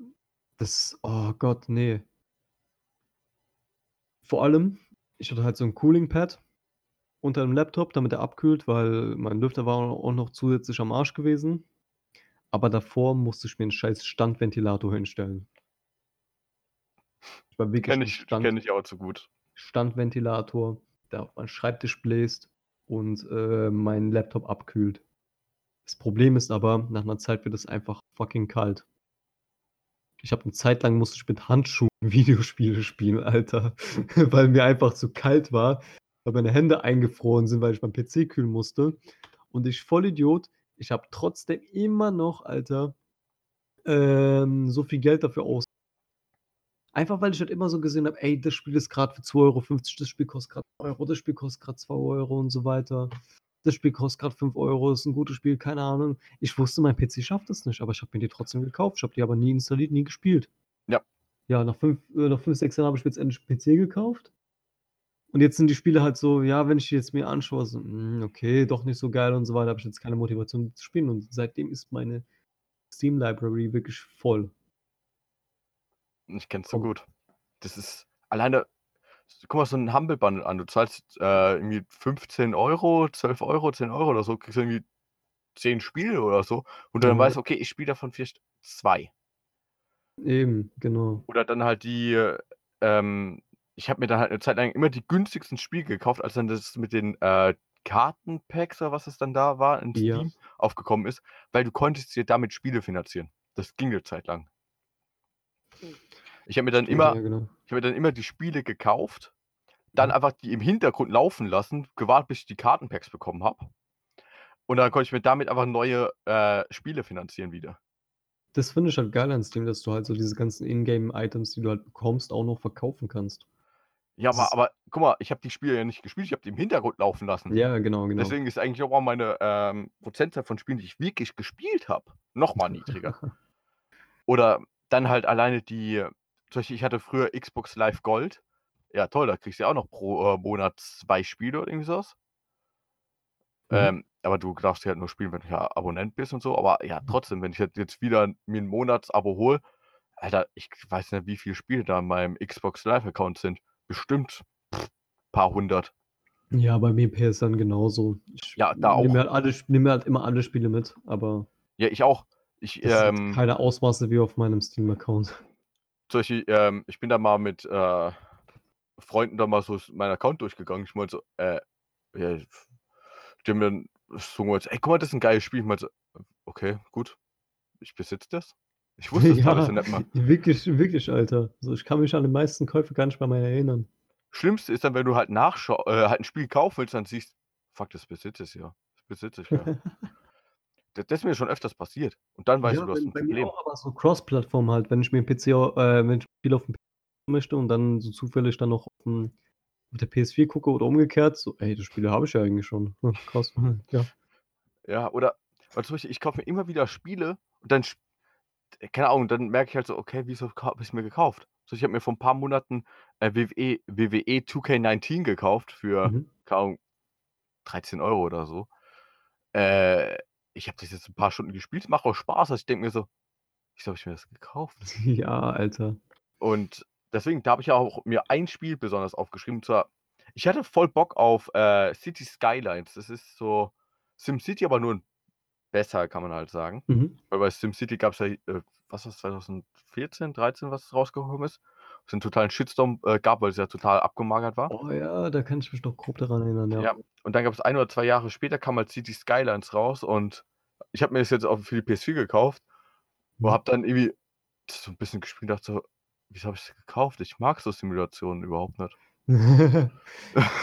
das, oh Gott, nee. Vor allem, ich hatte halt so ein Cooling-Pad unter dem Laptop, damit er abkühlt, weil mein Lüfter war auch noch zusätzlich am Arsch gewesen. Aber davor musste ich mir einen scheiß Standventilator hinstellen. Ich war wirklich Kenne ein ich, Stand, kenn ich auch zu gut. Standventilator, der auf meinen Schreibtisch bläst und äh, mein Laptop abkühlt. Das Problem ist aber, nach einer Zeit wird es einfach fucking kalt. Ich habe eine Zeit lang musste ich mit Handschuhen Videospiele spielen, Alter, weil mir einfach zu kalt war, weil meine Hände eingefroren sind, weil ich meinen PC kühlen musste. Und ich voll Idiot, ich habe trotzdem immer noch, Alter, ähm, so viel Geld dafür aus. Einfach weil ich halt immer so gesehen habe, ey, das Spiel ist gerade für 2,50 Euro, das Spiel kostet gerade Euro, das Spiel kostet gerade 2 Euro und so weiter. Das Spiel kostet gerade 5 Euro, ist ein gutes Spiel, keine Ahnung. Ich wusste, mein PC schafft es nicht, aber ich habe mir die trotzdem gekauft. Ich habe die aber nie installiert, nie gespielt. Ja. Ja, nach fünf, äh, nach fünf sechs Jahren habe ich mir jetzt endlich PC gekauft. Und jetzt sind die Spiele halt so, ja, wenn ich die jetzt mir anschaue, so, mm, okay, doch nicht so geil und so weiter, habe ich jetzt keine Motivation zu spielen. Und seitdem ist meine Steam Library wirklich voll. Ich kenn's so Oh. gut. Das ist alleine, guck mal, so ein Humble Bundle an. Du zahlst äh, irgendwie 15 Euro, 12 Euro, 10 Euro oder so, kriegst irgendwie 10 Spiele oder so. Und dann Ja. weißt du, okay, ich spiele davon vielleicht zwei. Eben, genau. Oder dann halt die, äh, ähm, ich habe mir dann halt eine Zeit lang immer die günstigsten Spiele gekauft, als dann das mit den äh, Kartenpacks oder was es dann da war in Ja. Steam aufgekommen ist, weil du konntest dir damit Spiele finanzieren. Das ging eine Zeit lang. Ich habe mir dann immer, Ja, genau. ich habe mir dann immer die Spiele gekauft, dann Mhm. einfach die im Hintergrund laufen lassen, gewartet, bis ich die Kartenpacks bekommen habe. Und dann konnte ich mir damit einfach neue äh, Spiele finanzieren wieder. Das finde ich halt geil an Steam, dass du halt so diese ganzen Ingame-Items, die du halt bekommst, auch noch verkaufen kannst. Ja, aber, aber guck mal, ich habe die Spiele ja nicht gespielt, ich habe die im Hintergrund laufen lassen. Ja, genau, genau. Deswegen ist eigentlich auch mal meine ähm, Prozentzahl von Spielen, die ich wirklich gespielt habe, nochmal niedriger. Oder dann halt alleine die, zum Beispiel, ich hatte früher Xbox Live Gold. Ja, toll, da kriegst du ja auch noch pro äh, Monat zwei Spiele oder irgendwie sowas. Mhm. Ähm, aber du darfst ja halt nur spielen, wenn du ja Abonnent bist und so. Aber ja, Mhm. trotzdem, wenn ich jetzt jetzt wieder mir 'n Monatsabo hole, Alter, ich weiß nicht, wie viele Spiele da in meinem Xbox Live Account sind. Bestimmt paar hundert. Ja, bei mir PS dann genauso. Ich Ja, da nehme auch. mir halt alle nehme halt immer alle Spiele mit, aber Ja, ich auch. Ich, das ähm keine Ausmaße wie auf meinem Steam-Account. Zum Beispiel, ähm, ich bin da mal mit, äh, Freunden da mal so meinen Account durchgegangen. Ich meinte so, äh, ja, die haben dann so gemeint: „Ey, guck mal, das ist 'n geiles Spiel.“ Ich meinte so: „Okay, gut. Ich besitze das.“ Ich wusste es Ja, nicht mal. wirklich wirklich, Alter. So, ich kann mich an die meisten Käufe gar nicht mehr mal erinnern. Schlimmste ist dann, wenn du halt nachschau äh, halt 'n Spiel kaufen willst, dann siehst: „Fuck, das besitze ich ja. Das besitze ich ja.“ D das ist mir schon öfters passiert. Und dann weißt Ja, du, du hast bei 'n bei mir Problem. auch, aber so Cross-Plattform halt, wenn ich mir PC äh, wenn ich 'n Spiel aufm PC möchte und dann so zufällig dann noch aufm auf der PS4 gucke oder umgekehrt, so: „Ey, das Spiel habe ich ja eigentlich schon. Krass.“ Ja. Ja, oder Beispiel, ich kaufe mir immer wieder Spiele und dann sp keine Ahnung, dann merke ich halt so: „Okay, wieso habe ich's mir gekauft?“ So, ich habe mir vor 'n paar Monaten, äh, WWE WWE 2K19 gekauft für, Mhm. keine Ahnung, 13 € oder so. Äh, ich habe das jetzt 'n paar Stunden gespielt, macht auch Spaß. Also, ich denke mir so: „Wieso habe ich mir das gekauft?“ Ja, Alter. Und deswegen, da habe ich ja auch mir ein Spiel besonders aufgeschrieben, und zwar ich hatte voll Bock auf, äh, Cities Skylines. Das ist so SimCity, aber nur in besser, kann man halt sagen. Mhm. Weil bei SimCity gab's ja, äh, was war's, 2014, 13, was rausgekommen ist? Was 'n totalen Shitstorm, äh, gab, weil's ja total abgemagert war. Oh ja, da kann ich mich noch grob daran erinnern, ja. Ja, und dann gab's 1 oder 2 Jahre später kam halt Cities Skylines raus und ich habe mir das jetzt auch für die PS4 gekauft und Mhm. habe dann irgendwie so 'n bisschen gespielt und dachte so: „Wieso habe ich das gekauft? Ich mag so Simulationen überhaupt nicht.“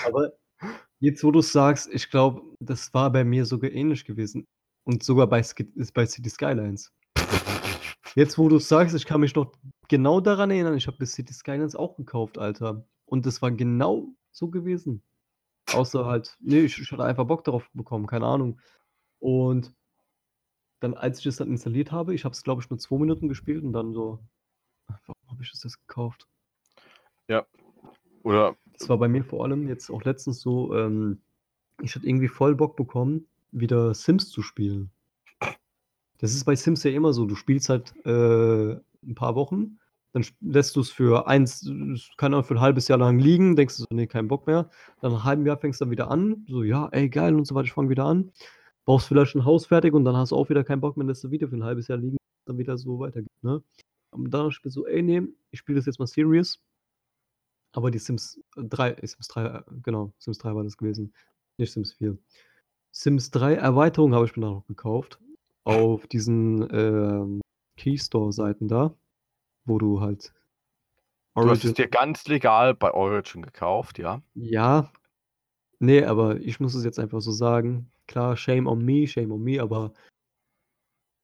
Aber jetzt, wo du's sagst, ich glaube, das war bei mir sogar ähnlich gewesen und sogar bei Sk bei Cities Skylines. Jetzt, wo du's sagst, ich kann mich noch genau daran erinnern, ich habe mir Cities Skylines auch gekauft, Alter. Und das war genau so gewesen. Außer halt ne, ich ich hatte einfach Bock darauf bekommen, keine Ahnung. Und dann, als ich das dann installiert habe, ich habe es, glaube ich, nur 2 Minuten gespielt und dann so: „Ach, warum habe ich das jetzt gekauft?“ Ja. Oder Das war bei mir vor allem jetzt auch letztens so, ähm, ich hatte irgendwie voll Bock bekommen, wieder Sims zu spielen. Das ist bei Sims ja immer so, du spielst halt, äh, 'n paar Wochen, dann lässt du's für eins keine Ahnung, für 'n halbes Jahr lang liegen, denkst du so: „Ne, kein Bock mehr.“ Dann nach 'nem halben Jahr fängst du dann wieder an, so: „Ja, ey, geil“ und so weiter, ich fange wieder an. Baust vielleicht 'n Haus fertig und dann hast du auch wieder keinen Bock mehr, lässt du wieder für 'n halbes Jahr liegen, dann wieder so weitergeht, ne? Und dachte ich mir so: „Ey, ne, ich spiele das jetzt mal serious.“ Aber die Sims 3 äh, Sims 3, äh, genau, Sims 3 war das gewesen, nicht Sims 4. Sims 3 Erweiterung habe ich mir dann noch gekauft auf diesen ähm, Keystore-Seiten da, wo du halt. Origin... Du hast es dir ganz legal bei Origin gekauft, ja? Ja. Nee, aber ich muss es jetzt einfach so sagen. Klar, shame on me, shame on me, aber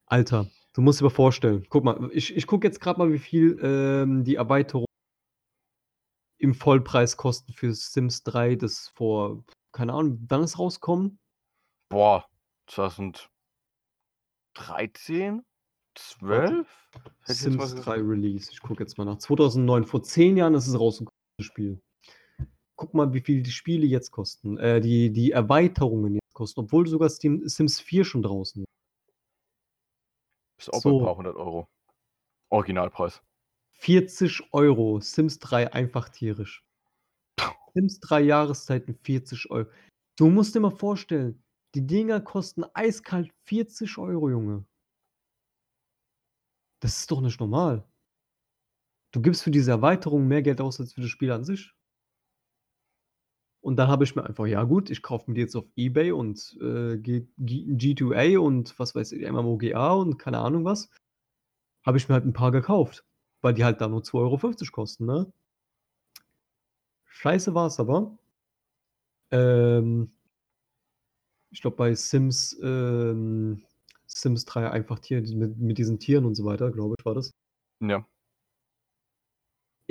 Alter, du musst dir mal vorstellen. Guck mal, ich, ich gucke jetzt gerade mal, wie viel ähm, die Erweiterung im Vollpreis kosten für Sims 3, das vor, keine Ahnung, wann es rauskommt. Boah, 2000. 13? 12? Sims 3 Release. Ich gucke jetzt mal nach. 2009, vor 10 Jahren ist es rausgekommen, das Spiel. Guck mal, wie viel die Spiele jetzt kosten. Äh, die, die Erweiterungen jetzt kosten. Obwohl sogar Steam, Sims 4 schon draußen ist. Ist auch so. ein paar hundert Euro. Originalpreis. 40 Euro. Sims 3 einfach tierisch. Sims 3 Jahreszeiten 40 Euro. Du musst dir mal vorstellen, die Dinger kosten eiskalt 40 €, Junge. Das ist doch nicht normal. Du gibst für diese Erweiterung mehr Geld aus als für das Spiel an sich. Und dann habe ich mir einfach ja gut, ich kaufe mir die jetzt auf eBay und, äh, G G G2A und was weiß ich, MMOGA und keine Ahnung was. Habe ich mir halt 'n paar gekauft, weil die halt da nur 2,50 € kosten, ne? Scheiße war's aber ähm ich glaube, bei Sims, ähm Sims 3 einfach Tier mit mit diesen Tieren und so weiter, glaube ich, war das. Ja.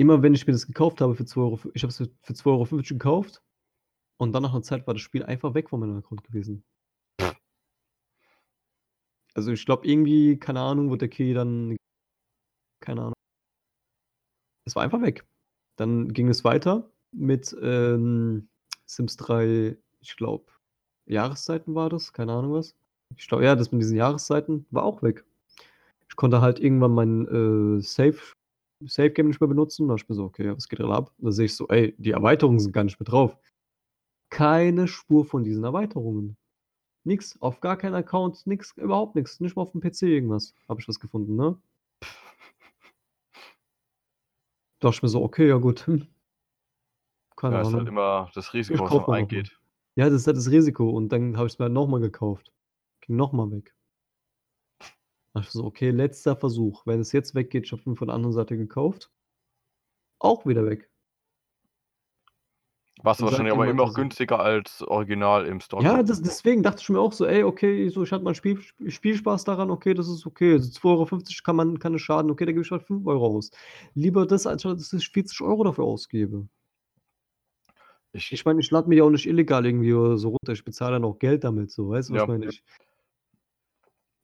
Immer wenn ich mir das gekauft habe für 2 € f ich habe es für für 2,50 € gekauft und dann nach 'ner Zeit war das Spiel einfach weg von meinem Account gewesen. Also, ich glaube irgendwie, keine Ahnung, wurde der Key dann keine Ahnung es war einfach weg. Dann ging es weiter mit, ähm, Sims 3, ich glaube, Jahreszeiten war das, keine Ahnung was. Ich glaube, ja, das mit diesen Jahreszeiten war auch weg. Ich konnte halt irgendwann mein äh, Save, Save Game nicht mehr benutzen. Da ich mir so, okay, was geht da ab? Da sehe ich so, ey, die Erweiterungen sind gar nicht mehr drauf. Keine Spur von diesen Erweiterungen. Nix, auf gar keinen Account, nix, überhaupt nichts. Nicht mal auf dem PC irgendwas. Habe ich was gefunden, ne? Da dachte ich mir so, okay, ja gut. Hm. Keine Ja, ist halt Ahnung. immer das Risiko, was man eingeht. Ja, das ist halt das Risiko. Und dann habe ich es mir halt nochmal gekauft. Ging nochmal weg. Da dachte ich so, okay, letzter Versuch. Wenn es jetzt weggeht, ich habe ihn von der anderen Seite gekauft. Auch wieder weg. Warst du wahrscheinlich aber immer noch günstiger als Original im Store. ja, das, deswegen dachte ich mir auch so, ey, okay, so, ich hatte meinen Spiel, Spielspaß daran, okay, das ist okay. Also 2,50 Euro kann man kann es schaden, okay, da gebe ich halt 5 Euro aus. Lieber das, als dass ich 40 Euro dafür ausgebe. Ich, Ich meine, ich lade mich ja auch nicht illegal irgendwie oder so runter. Ich bezahle dann auch Geld damit, so, weißt du, was Ja. ich meine? Ich,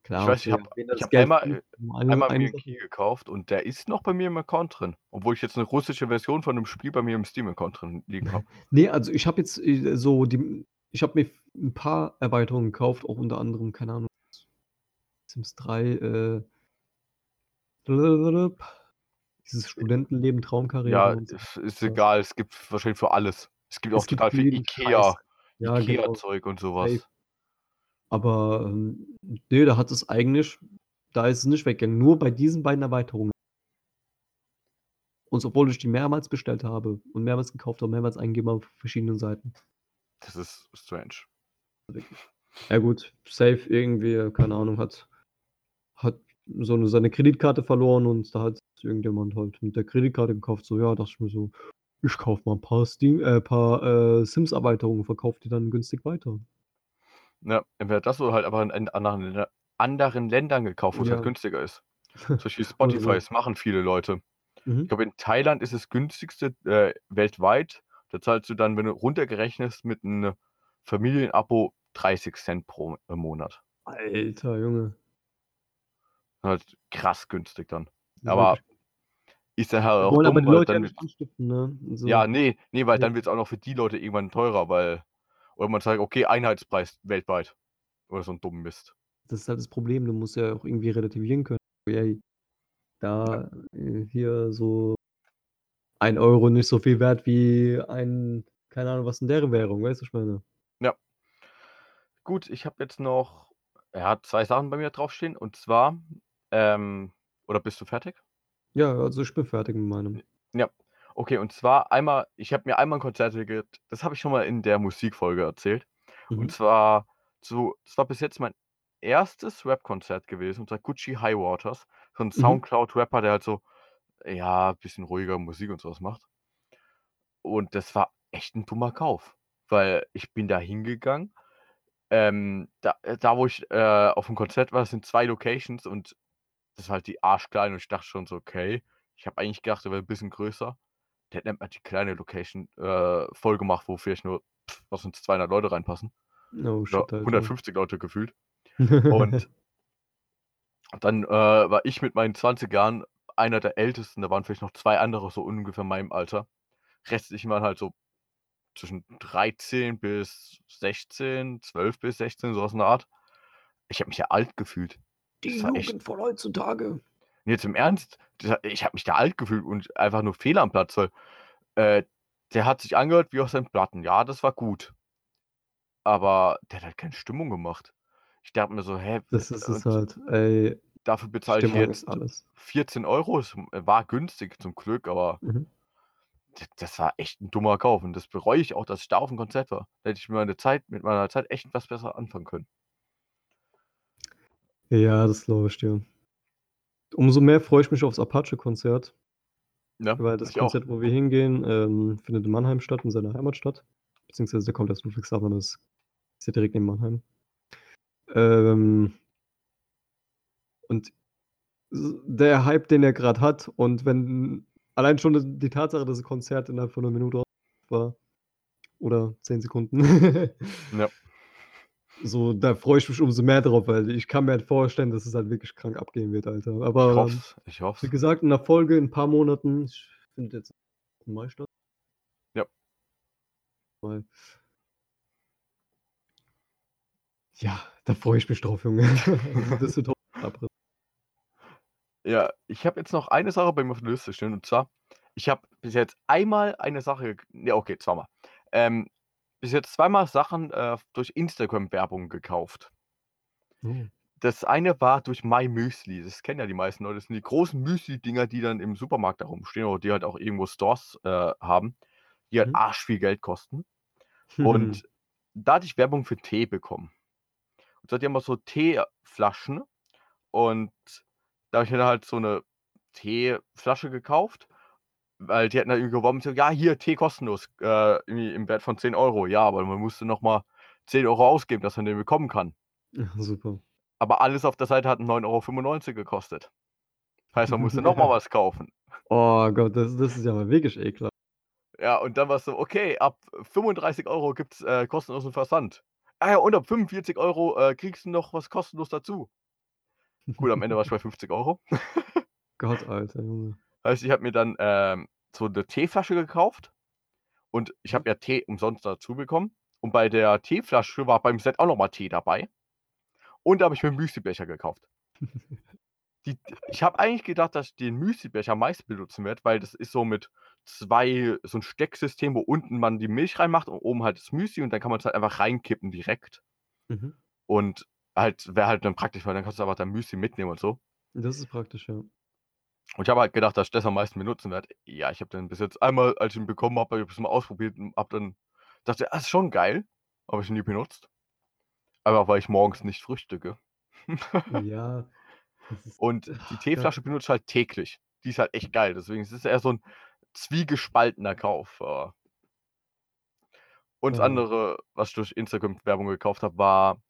klar, ich weiß, ich habe hab einmal, äh, einmal eine mir einen. Key gekauft und der ist noch bei mir im Account drin. Obwohl ich jetzt eine russische Version von einem Spiel bei mir im Steam-Account drin liegen habe. Nee, also ich habe jetzt äh, so die, ich habe mir ein paar Erweiterungen gekauft, auch unter anderem, keine Ahnung, Sims 3, äh, dieses Studentenleben, Traumkarriere Ja, so. ist, egal. Es gibt wahrscheinlich für alles. Es gibt auch Es gibt total viel Ikea, Scheiß. Ja, genau. Ikea-Zeug und sowas. Safe. Aber ähm, nee, da hat es eigentlich, da ist es nicht weggegangen. Nur bei diesen beiden Erweiterungen. Und obwohl ich die mehrmals bestellt habe und mehrmals gekauft habe, mehrmals eingegeben habe auf verschiedenen Seiten. Das ist strange. Ja gut, safe irgendwie, keine Ahnung, hat, hat so eine, seine Kreditkarte verloren und da hat irgendjemand halt mit der Kreditkarte gekauft. So, ja, dachte ich mir so, ich kaufe mal ein paar Steam, äh, paar äh, Sims-Erweiterungen, verkaufe die dann günstig weiter. Ja, entweder das oder halt aber in, in anderen, Länder- anderen Ländern gekauft, wo es Ja. halt günstiger ist. Zum Beispiel Spotify, so. das machen viele Leute. Mhm. Ich glaube, in Thailand ist es günstigste äh, weltweit. Da zahlst du dann, wenn du runtergerechnest, mit einem Familienabo 30 Cent pro äh, Monat. Alter, Junge. Halt krass günstig dann. Ist Aber ist ja halt auch wollen aber dumm, die weil Leute ja dann nicht anstiften, ne? Also, Ja, nee, nee, weil Ja. dann wird es auch noch für die Leute irgendwann teurer, weil. Oder man sagt, okay, Einheitspreis weltweit. Oder so ein dummen Mist. Das ist halt das Problem, du musst ja auch irgendwie relativieren können. Ey, da äh, hier so ein Euro nicht so viel wert wie ein, keine Ahnung, was in der Währung, weißt du, was ich meine? Gut, ich habe jetzt noch ja, zwei Sachen bei mir draufstehen. Und zwar, ähm, oder bist du fertig? Ja, also ich bin fertig mit meinem. Ja. Okay, und zwar einmal, ich habe mir einmal ein Konzertticket, das habe ich schon mal in der Musikfolge erzählt. Mhm. Und zwar, so, das war bis jetzt mein erstes Rap-Konzert gewesen, und zwar Gucci High Waters. So ein Mhm. Soundcloud-Rapper, der halt so, ja, ein bisschen ruhiger Musik und sowas macht. Und das war echt ein dummer Kauf, weil ich bin da hingegangen. Ähm, da, äh, da, wo ich äh, auf dem Konzert war, das sind zwei Locations und das war halt die arschklein und ich dachte schon so, okay, ich habe eigentlich gedacht, der wäre ein bisschen größer. Der hat nämlich die kleine Location äh, voll gemacht, wo vielleicht nur, pff, was uns 200 Leute reinpassen. Oh shit, Alter. 150 Leute gefühlt. Und dann äh, war ich mit meinen 20 Jahren einer der Ältesten. Da waren vielleicht noch zwei andere so ungefähr meinem Alter. Restlichen waren halt so zwischen 13 bis 16, 12 bis 16, sowas in der Art. Ich habe mich ja alt gefühlt. Die war echt- Jugend von heutzutage. Und jetzt im Ernst, ich habe mich da alt gefühlt und einfach nur fehl am Platz, äh, der hat sich angehört wie aus seinen Platten. Ja, das war gut. Aber der hat halt keine Stimmung gemacht. Ich dachte mir so, hä, Das ist es halt. Ey, dafür bezahle ich jetzt alles. 14 Euro. Es war günstig zum Glück, aber Mhm. das war echt ein dummer Kauf. Und das bereue ich auch, dass ich da auf dem Konzert war. Da hätte ich mir meine Zeit, mit meiner Zeit echt was besser anfangen können. Ja, das glaube ich dir. Umso mehr freue ich mich aufs Apache-Konzert, Ja, weil das ich auch. Konzert, wo wir hingehen, ähm, findet in Mannheim statt, in seiner Heimatstadt. Beziehungsweise der kommt aus Ludwigshafen, das ist ja direkt neben Mannheim. Ähm, und der Hype, den er gerade hat, und wenn allein schon die Tatsache, dass das Konzert innerhalb von einer Minute war, oder zehn Sekunden, Ja. so, da freue ich mich umso mehr drauf, weil ich kann mir halt vorstellen, dass es halt wirklich krank abgehen wird, Alter. Ich Aber ähm, hoffe Ich wie hoffe gesagt, in der Folge in ein paar Monaten, ich finde jetzt im Mai statt. Ja. Mai. Ja, da freue ich mich drauf, Junge. Das wird Abriss. Ja, ich habe jetzt noch eine Sache bei mir auf der Liste stehen und zwar, ich habe bis jetzt einmal eine Sache, ja okay, zweimal. Ähm, bis jetzt zweimal Sachen äh, durch Instagram-Werbung gekauft. Oh. Das eine war durch My Müsli. Das kennen ja die meisten Leute. Das sind die großen Müsli-Dinger, die dann im Supermarkt da rumstehen oder die halt auch irgendwo Stores äh, haben, die halt Mhm. arsch viel Geld kosten. Und da hatte ich Werbung für Tee bekommen. Und so hat immer so Teeflaschen und da habe ich mir halt so eine Teeflasche gekauft, weil die hatten da irgendwie geworben, so, ja, hier, Tee kostenlos, äh, im Wert von 10 Euro. Ja, aber man musste nochmal 10 Euro ausgeben, dass man den bekommen kann. Ja, super. Aber alles auf der Seite hat 9,95 Euro gekostet. Heißt, man musste nochmal was kaufen. Oh Gott, das, das ist ja mal wirklich ekelhaft. Ja, und dann war es so, okay, ab 35 Euro gibt es äh, kostenlosen Versand. Ah ja, und ab 45 Euro äh, kriegst du noch was kostenlos dazu. Gut, am Ende war ich bei 50 Euro. Gott, Alter, Junge. Heißt, ich habe mir dann ähm, so eine Teeflasche gekauft und ich habe ja Tee umsonst dazu bekommen. Und bei der Teeflasche war beim Set auch nochmal Tee dabei. Und da habe ich mir einen Müslibecher gekauft. Die, ich habe eigentlich gedacht, dass ich den Müslibecher am meisten benutzen werde, weil das ist so mit zwei, so ein Stecksystem, wo unten man die Milch reinmacht und oben halt das Müsli und dann kann man es halt einfach reinkippen direkt. Mhm. Und halt, wäre halt dann praktisch, weil dann kannst du einfach dein Müsli mitnehmen und so. Das ist praktisch, ja. Und ich habe halt gedacht, dass ich das am meisten benutzen werde. Ja, ich habe dann bis jetzt einmal, als ich ihn bekommen habe, habe ich es mal ausprobiert und habe dann dachte, das ist schon geil, habe ich ihn nie benutzt. Aber weil ich morgens nicht frühstücke. Ja. Und die Teeflasche benutze ich halt täglich. Die ist halt echt geil. Deswegen ist es eher so ein zwiegespaltener Kauf. äh. Und das Ja. andere, was ich durch Instagram-Werbung gekauft habe, war,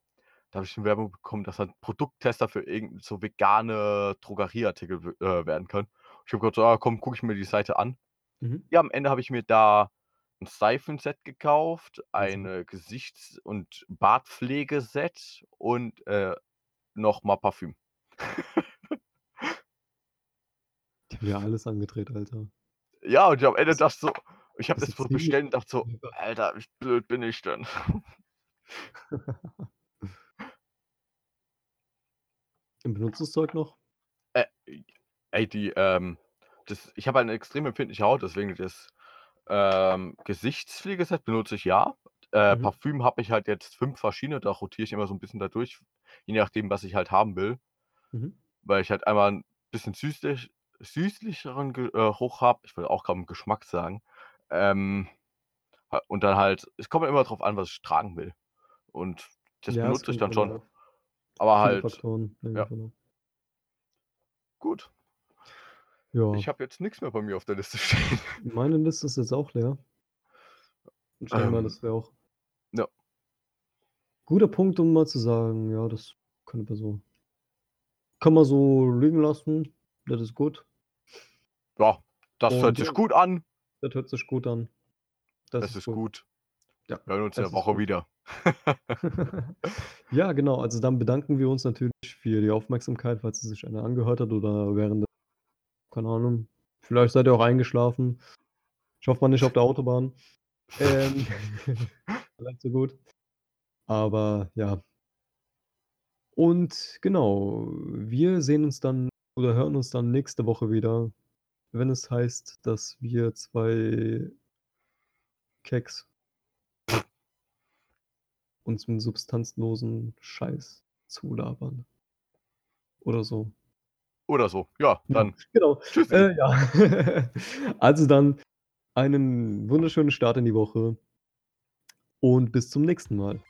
da habe ich eine Werbung bekommen, dass ein Produkttester für irgend so vegane Drogerieartikel äh, werden kann. Ich habe gedacht, so, ah, komm, gucke ich mir die Seite an. Mhm. Ja, am Ende habe ich mir da ein Seifenset gekauft, Also. eine Gesichts- und Bartpflegeset und äh, nochmal Parfüm. Die haben ja alles angedreht, Alter. Ja, und am Ende dachte ich so, ich habe das das so bestellt und dachte so. Alter, wie blöd bin ich denn? Und benutzt das Zeug noch? Äh, ey, die, ähm, das, ich habe eine extrem empfindliche Haut, deswegen das ähm, Gesichtspflegeset benutze ich ja. Äh, Mhm. Parfüm habe ich halt jetzt fünf verschiedene, da rotiere ich immer so ein bisschen da durch, je nachdem, was ich halt haben will. Mhm. Weil ich halt einmal ein bisschen süßlich, süßlicheren Ge äh, Hoch habe. Ich will auch kaum Geschmack sagen. Ähm, und dann halt, es kommt immer drauf an, was ich tragen will. Und das Ja, benutze ich kommt dann schon. auf Aber halt, Faktoren. Ja, genau. gut. Ja, Ich habe jetzt nichts mehr bei mir auf der Liste stehen. meine Liste ist jetzt auch leer. Und mal, Ähm, das wäre auch ja. guter Punkt, um mal zu sagen, ja, das könnte man so. Kann man so liegen lassen. Das ist gut. Ja, das Und hört sich gut an. Das hört sich gut an. Das, Das, ist gut. Ja, Wir hören uns in der Woche gut. wieder. ja, genau. Also dann bedanken wir uns natürlich für die Aufmerksamkeit, falls es sich einer angehört hat oder während der, keine Ahnung, vielleicht seid ihr auch eingeschlafen. Ich hoffe mal nicht auf der Autobahn. Ähm, vielleicht so gut. Aber ja. Und genau, wir sehen uns dann oder hören uns dann nächste Woche wieder, wenn es heißt, dass wir zwei Keks uns mit substanzlosen Scheiß zulabern. Oder so. Oder so. Ja, dann Genau. tschüssi. Äh, ja. also dann einen wunderschönen Start in die Woche und bis zum nächsten Mal.